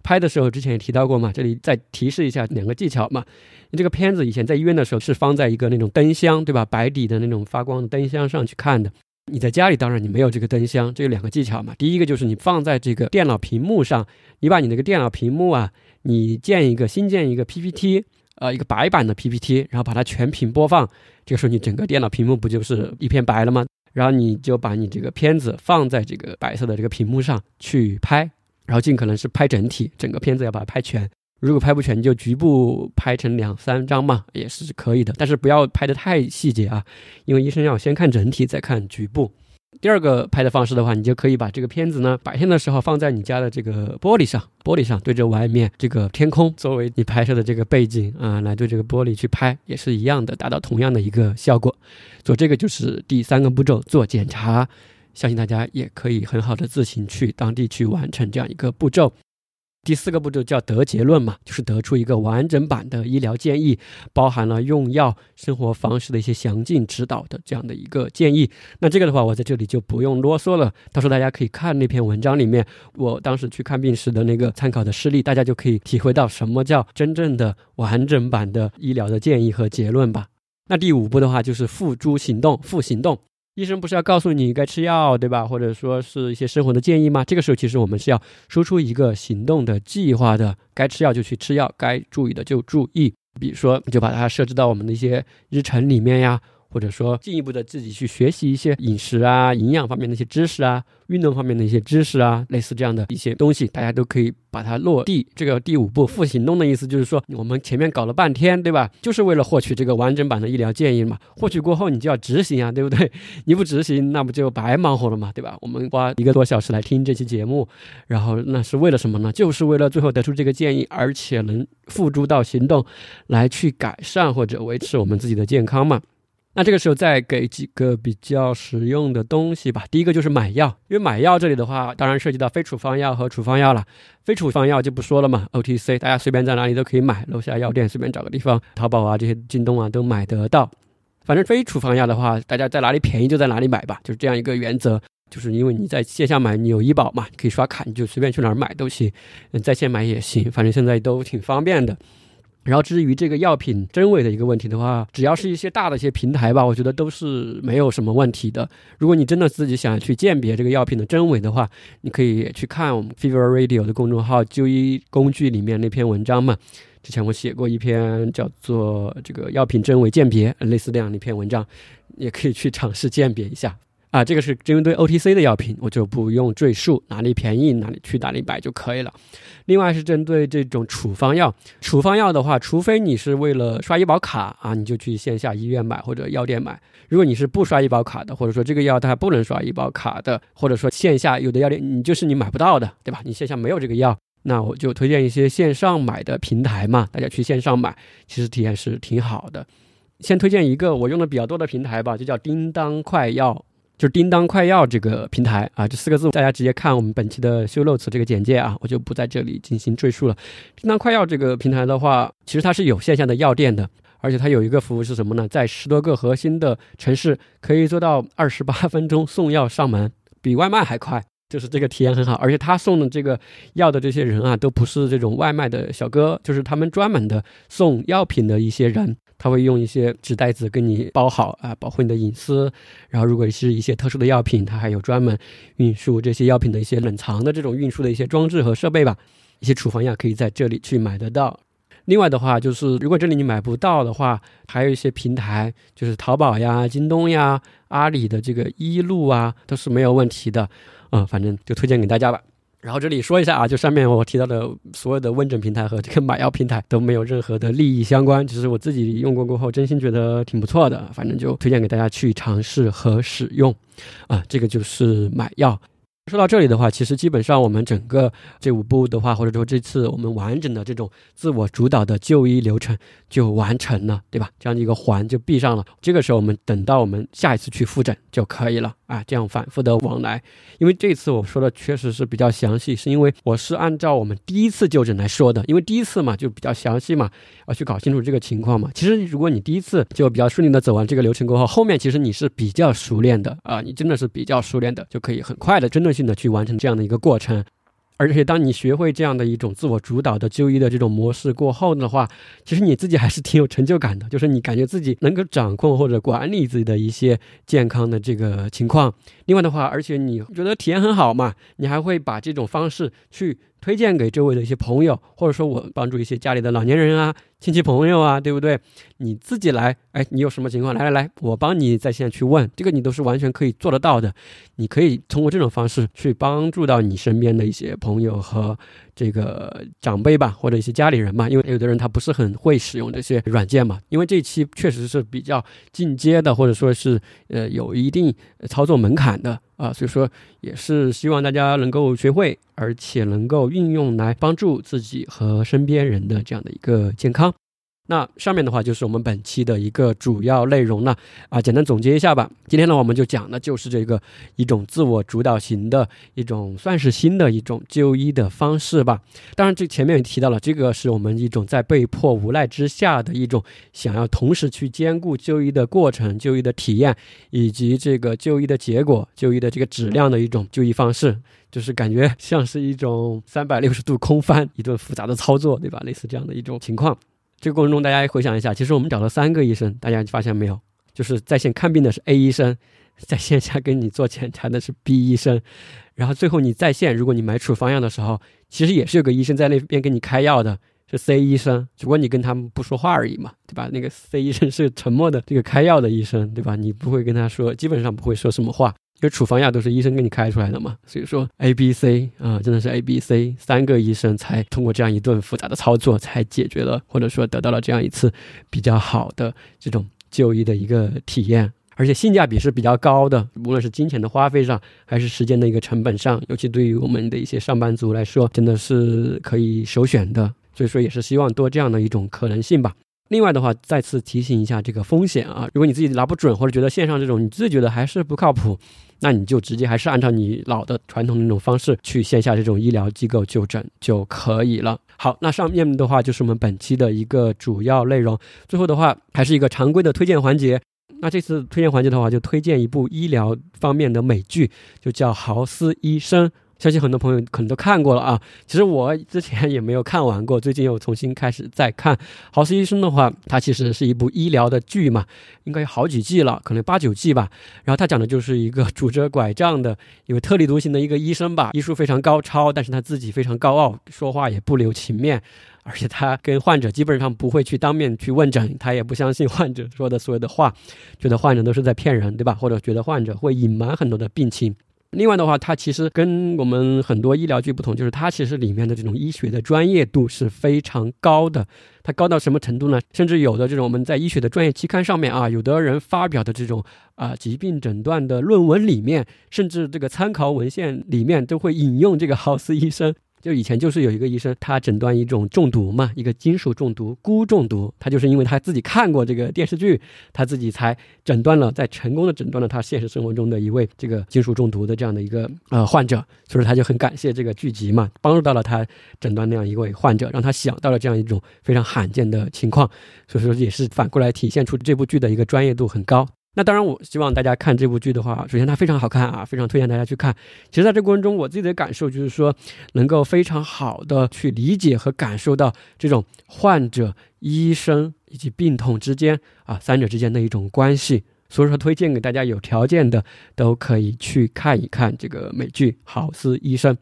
拍的时候之前也提到过嘛，这里再提示一下两个技巧嘛。你这个片子以前在医院的时候是放在一个那种灯箱，对吧？白底的那种发光的灯箱上去看的。你在家里当然你没有这个灯箱，这有两个技巧嘛。第一个就是你放在这个电脑屏幕上，你把你那个电脑屏幕啊，你建一个新建一个 PPT，呃，一个白板的 PPT，然后把它全屏播放。这个时候你整个电脑屏幕不就是一片白了吗？然后你就把你这个片子放在这个白色的这个屏幕上去拍，然后尽可能是拍整体，整个片子要把它拍全。如果拍不全，就局部拍成两三张嘛，也是可以的。但是不要拍的太细节啊，因为医生要先看整体，再看局部。第二个拍的方式的话，你就可以把这个片子呢，白天的时候放在你家的这个玻璃上，玻璃上对着外面这个天空，作为你拍摄的这个背景啊，来对这个玻璃去拍，也是一样的，达到同样的一个效果。做这个就是第三个步骤，做检查，相信大家也可以很好的自行去当地去完成这样一个步骤。第四个步骤叫得结论嘛，就是得出一个完整版的医疗建议，包含了用药、生活方式的一些详尽指导的这样的一个建议。那这个的话，我在这里就不用啰嗦了，到时候大家可以看那篇文章里面，我当时去看病时的那个参考的事例，大家就可以体会到什么叫真正的完整版的医疗的建议和结论吧。那第五步的话，就是付诸行动，付行动。医生不是要告诉你该吃药，对吧？或者说是一些生活的建议吗？这个时候，其实我们是要输出一个行动的计划的。该吃药就去吃药，该注意的就注意。比如说，就把它设置到我们的一些日程里面呀。或者说进一步的自己去学习一些饮食啊、营养方面的一些知识啊、运动方面的一些知识啊，类似这样的一些东西，大家都可以把它落地。这个第五步负行动的意思就是说，我们前面搞了半天，对吧？就是为了获取这个完整版的医疗建议嘛。获取过后，你就要执行啊，对不对？你不执行，那不就白忙活了嘛，对吧？我们花一个多小时来听这期节目，然后那是为了什么呢？就是为了最后得出这个建议，而且能付诸到行动，来去改善或者维持我们自己的健康嘛。那这个时候再给几个比较实用的东西吧。第一个就是买药，因为买药这里的话，当然涉及到非处方药和处方药了。非处方药就不说了嘛，OTC，大家随便在哪里都可以买，楼下药店随便找个地方，淘宝啊这些京东啊都买得到。反正非处方药的话，大家在哪里便宜就在哪里买吧，就是这样一个原则。就是因为你在线下买，你有医保嘛，可以刷卡，你就随便去哪儿买都行。嗯，在线买也行，反正现在都挺方便的。然后至于这个药品真伪的一个问题的话，只要是一些大的一些平台吧，我觉得都是没有什么问题的。如果你真的自己想去鉴别这个药品的真伪的话，你可以去看我们 Fever Radio 的公众号“就医工具”里面那篇文章嘛。之前我写过一篇叫做“这个药品真伪鉴别”类似这样的一篇文章，也可以去尝试鉴别一下。啊，这个是针对 OTC 的药品，我就不用赘述，哪里便宜哪里去哪里买就可以了。另外是针对这种处方药，处方药的话，除非你是为了刷医保卡啊，你就去线下医院买或者药店买。如果你是不刷医保卡的，或者说这个药它不能刷医保卡的，或者说线下有的药店你就是你买不到的，对吧？你线下没有这个药，那我就推荐一些线上买的平台嘛，大家去线上买，其实体验是挺好的。先推荐一个我用的比较多的平台吧，就叫叮当快药。就是叮当快药这个平台啊，这四个字大家直接看我们本期的修漏词这个简介啊，我就不在这里进行赘述了。叮当快药这个平台的话，其实它是有线下的药店的，而且它有一个服务是什么呢？在十多个核心的城市可以做到二十八分钟送药上门，比外卖还快，就是这个体验很好。而且他送的这个药的这些人啊，都不是这种外卖的小哥，就是他们专门的送药品的一些人。他会用一些纸袋子给你包好啊，保护你的隐私。然后，如果是一些特殊的药品，它还有专门运输这些药品的一些冷藏的这种运输的一些装置和设备吧。一些处方药可以在这里去买得到。另外的话，就是如果这里你买不到的话，还有一些平台，就是淘宝呀、京东呀、阿里的这个一路啊，都是没有问题的。嗯，反正就推荐给大家吧。然后这里说一下啊，就上面我提到的所有的问诊平台和这个买药平台都没有任何的利益相关，只是我自己用过过后，真心觉得挺不错的，反正就推荐给大家去尝试和使用，啊，这个就是买药。说到这里的话，其实基本上我们整个这五步的话，或者说这次我们完整的这种自我主导的就医流程就完成了，对吧？这样的一个环就闭上了。这个时候我们等到我们下一次去复诊就可以了啊，这样反复的往来。因为这次我说的确实是比较详细，是因为我是按照我们第一次就诊来说的，因为第一次嘛就比较详细嘛，要去搞清楚这个情况嘛。其实如果你第一次就比较顺利的走完这个流程过后，后面其实你是比较熟练的啊，你真的是比较熟练的，就可以很快的针对。性的去完成这样的一个过程。而且，当你学会这样的一种自我主导的就医的这种模式过后的话，其实你自己还是挺有成就感的，就是你感觉自己能够掌控或者管理自己的一些健康的这个情况。另外的话，而且你觉得体验很好嘛，你还会把这种方式去推荐给周围的一些朋友，或者说我帮助一些家里的老年人啊、亲戚朋友啊，对不对？你自己来，哎，你有什么情况？来来来，我帮你在线去问，这个你都是完全可以做得到的。你可以通过这种方式去帮助到你身边的一些朋。友和这个长辈吧，或者一些家里人嘛，因为有的人他不是很会使用这些软件嘛。因为这期确实是比较进阶的，或者说是呃有一定操作门槛的啊，所以说也是希望大家能够学会，而且能够运用来帮助自己和身边人的这样的一个健康。那上面的话就是我们本期的一个主要内容了啊，简单总结一下吧。今天呢，我们就讲的就是这个一种自我主导型的一种算是新的一种就医的方式吧。当然，这前面也提到了，这个是我们一种在被迫无奈之下的一种想要同时去兼顾就医的过程、就医的体验以及这个就医的结果、就医的这个质量的一种就医方式，就是感觉像是一种三百六十度空翻、一顿复杂的操作，对吧？类似这样的一种情况。这个过程中，大家回想一下，其实我们找了三个医生，大家发现没有？就是在线看病的是 A 医生，在线下给你做检查的是 B 医生，然后最后你在线，如果你买处方药的时候，其实也是有个医生在那边给你开药的，是 C 医生，只不过你跟他们不说话而已嘛，对吧？那个 C 医生是沉默的这个开药的医生，对吧？你不会跟他说，基本上不会说什么话。因为处方药都是医生给你开出来的嘛，所以说 A、B、C 啊，真的是 A、B、C 三个医生才通过这样一顿复杂的操作，才解决了或者说得到了这样一次比较好的这种就医的一个体验，而且性价比是比较高的，无论是金钱的花费上，还是时间的一个成本上，尤其对于我们的一些上班族来说，真的是可以首选的。所以说，也是希望多这样的一种可能性吧。另外的话，再次提醒一下这个风险啊，如果你自己拿不准，或者觉得线上这种你自己觉得还是不靠谱。那你就直接还是按照你老的传统的那种方式去线下这种医疗机构就诊就可以了。好，那上面的话就是我们本期的一个主要内容。最后的话还是一个常规的推荐环节。那这次推荐环节的话，就推荐一部医疗方面的美剧，就叫《豪斯医生》。相信很多朋友可能都看过了啊。其实我之前也没有看完过，最近又重新开始再看《豪斯医生》的话，它其实是一部医疗的剧嘛，应该有好几季了，可能八九季吧。然后他讲的就是一个拄着拐杖的、有特立独行的一个医生吧，医术非常高超，但是他自己非常高傲，说话也不留情面，而且他跟患者基本上不会去当面去问诊，他也不相信患者说的所有的话，觉得患者都是在骗人，对吧？或者觉得患者会隐瞒很多的病情。另外的话，它其实跟我们很多医疗剧不同，就是它其实里面的这种医学的专业度是非常高的。它高到什么程度呢？甚至有的这种我们在医学的专业期刊上面啊，有的人发表的这种啊疾病诊断的论文里面，甚至这个参考文献里面都会引用这个豪斯医生。就以前就是有一个医生，他诊断一种中毒嘛，一个金属中毒，钴中毒。他就是因为他自己看过这个电视剧，他自己才诊断了，在成功的诊断了他现实生活中的一位这个金属中毒的这样的一个呃患者。所以他就很感谢这个剧集嘛，帮助到了他诊断那样一位患者，让他想到了这样一种非常罕见的情况。所以说也是反过来体现出这部剧的一个专业度很高。那当然，我希望大家看这部剧的话，首先它非常好看啊，非常推荐大家去看。其实，在这过程中，我自己的感受就是说，能够非常好的去理解和感受到这种患者、医生以及病痛之间啊三者之间的一种关系。所以说，推荐给大家有条件的都可以去看一看这个美剧《豪斯医生》。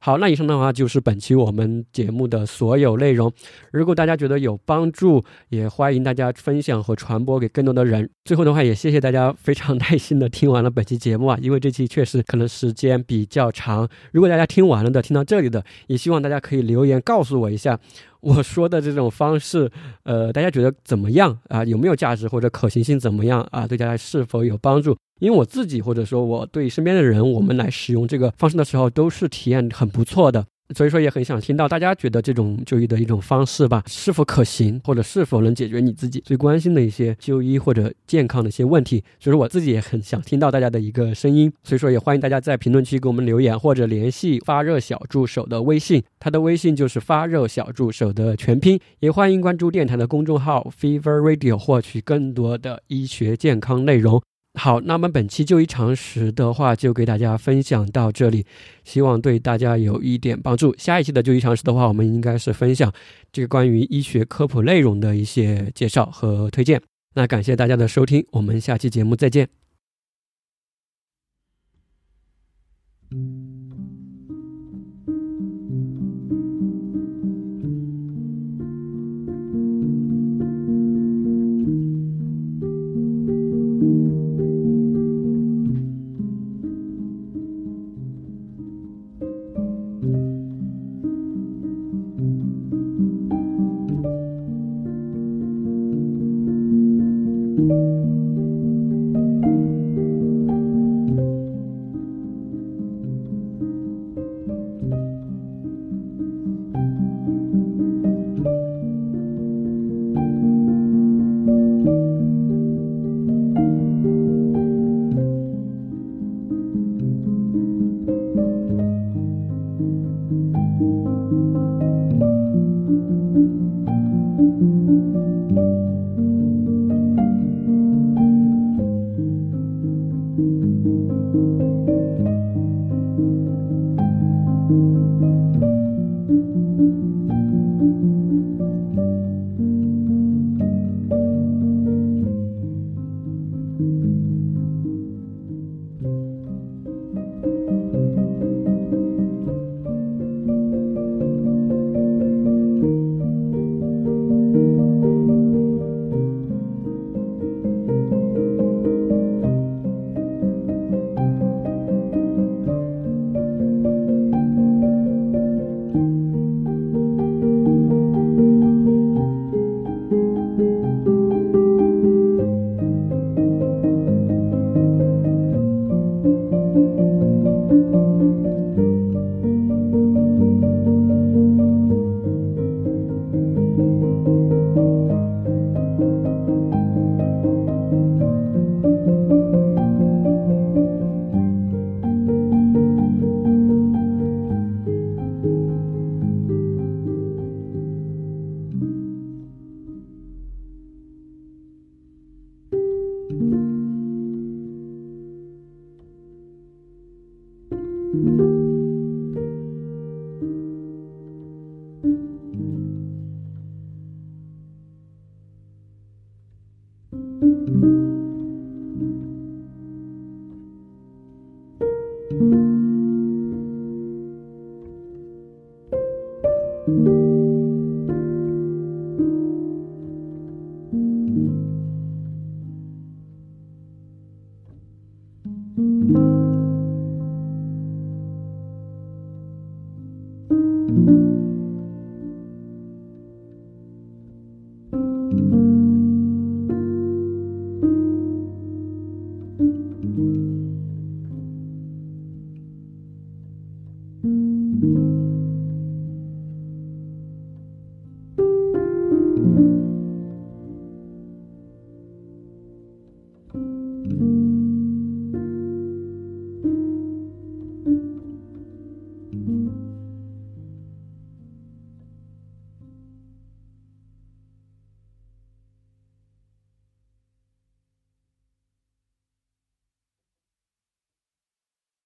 好，那以上的话就是本期我们节目的所有内容。如果大家觉得有帮助，也欢迎大家分享和传播给更多的人。最后的话，也谢谢大家非常耐心的听完了本期节目啊，因为这期确实可能时间比较长。如果大家听完了的，听到这里的，也希望大家可以留言告诉我一下。我说的这种方式，呃，大家觉得怎么样啊？有没有价值或者可行性怎么样啊？对大家是否有帮助？因为我自己或者说我对身边的人，我们来使用这个方式的时候，都是体验很不错的。所以说也很想听到大家觉得这种就医的一种方式吧，是否可行，或者是否能解决你自己最关心的一些就医或者健康的一些问题。所以说我自己也很想听到大家的一个声音。所以说也欢迎大家在评论区给我们留言，或者联系发热小助手的微信，他的微信就是发热小助手的全拼。也欢迎关注电台的公众号 Fever Radio，获取更多的医学健康内容。好，那么本期就医常识的话，就给大家分享到这里，希望对大家有一点帮助。下一期的就医常识的话，我们应该是分享这个关于医学科普内容的一些介绍和推荐。那感谢大家的收听，我们下期节目再见。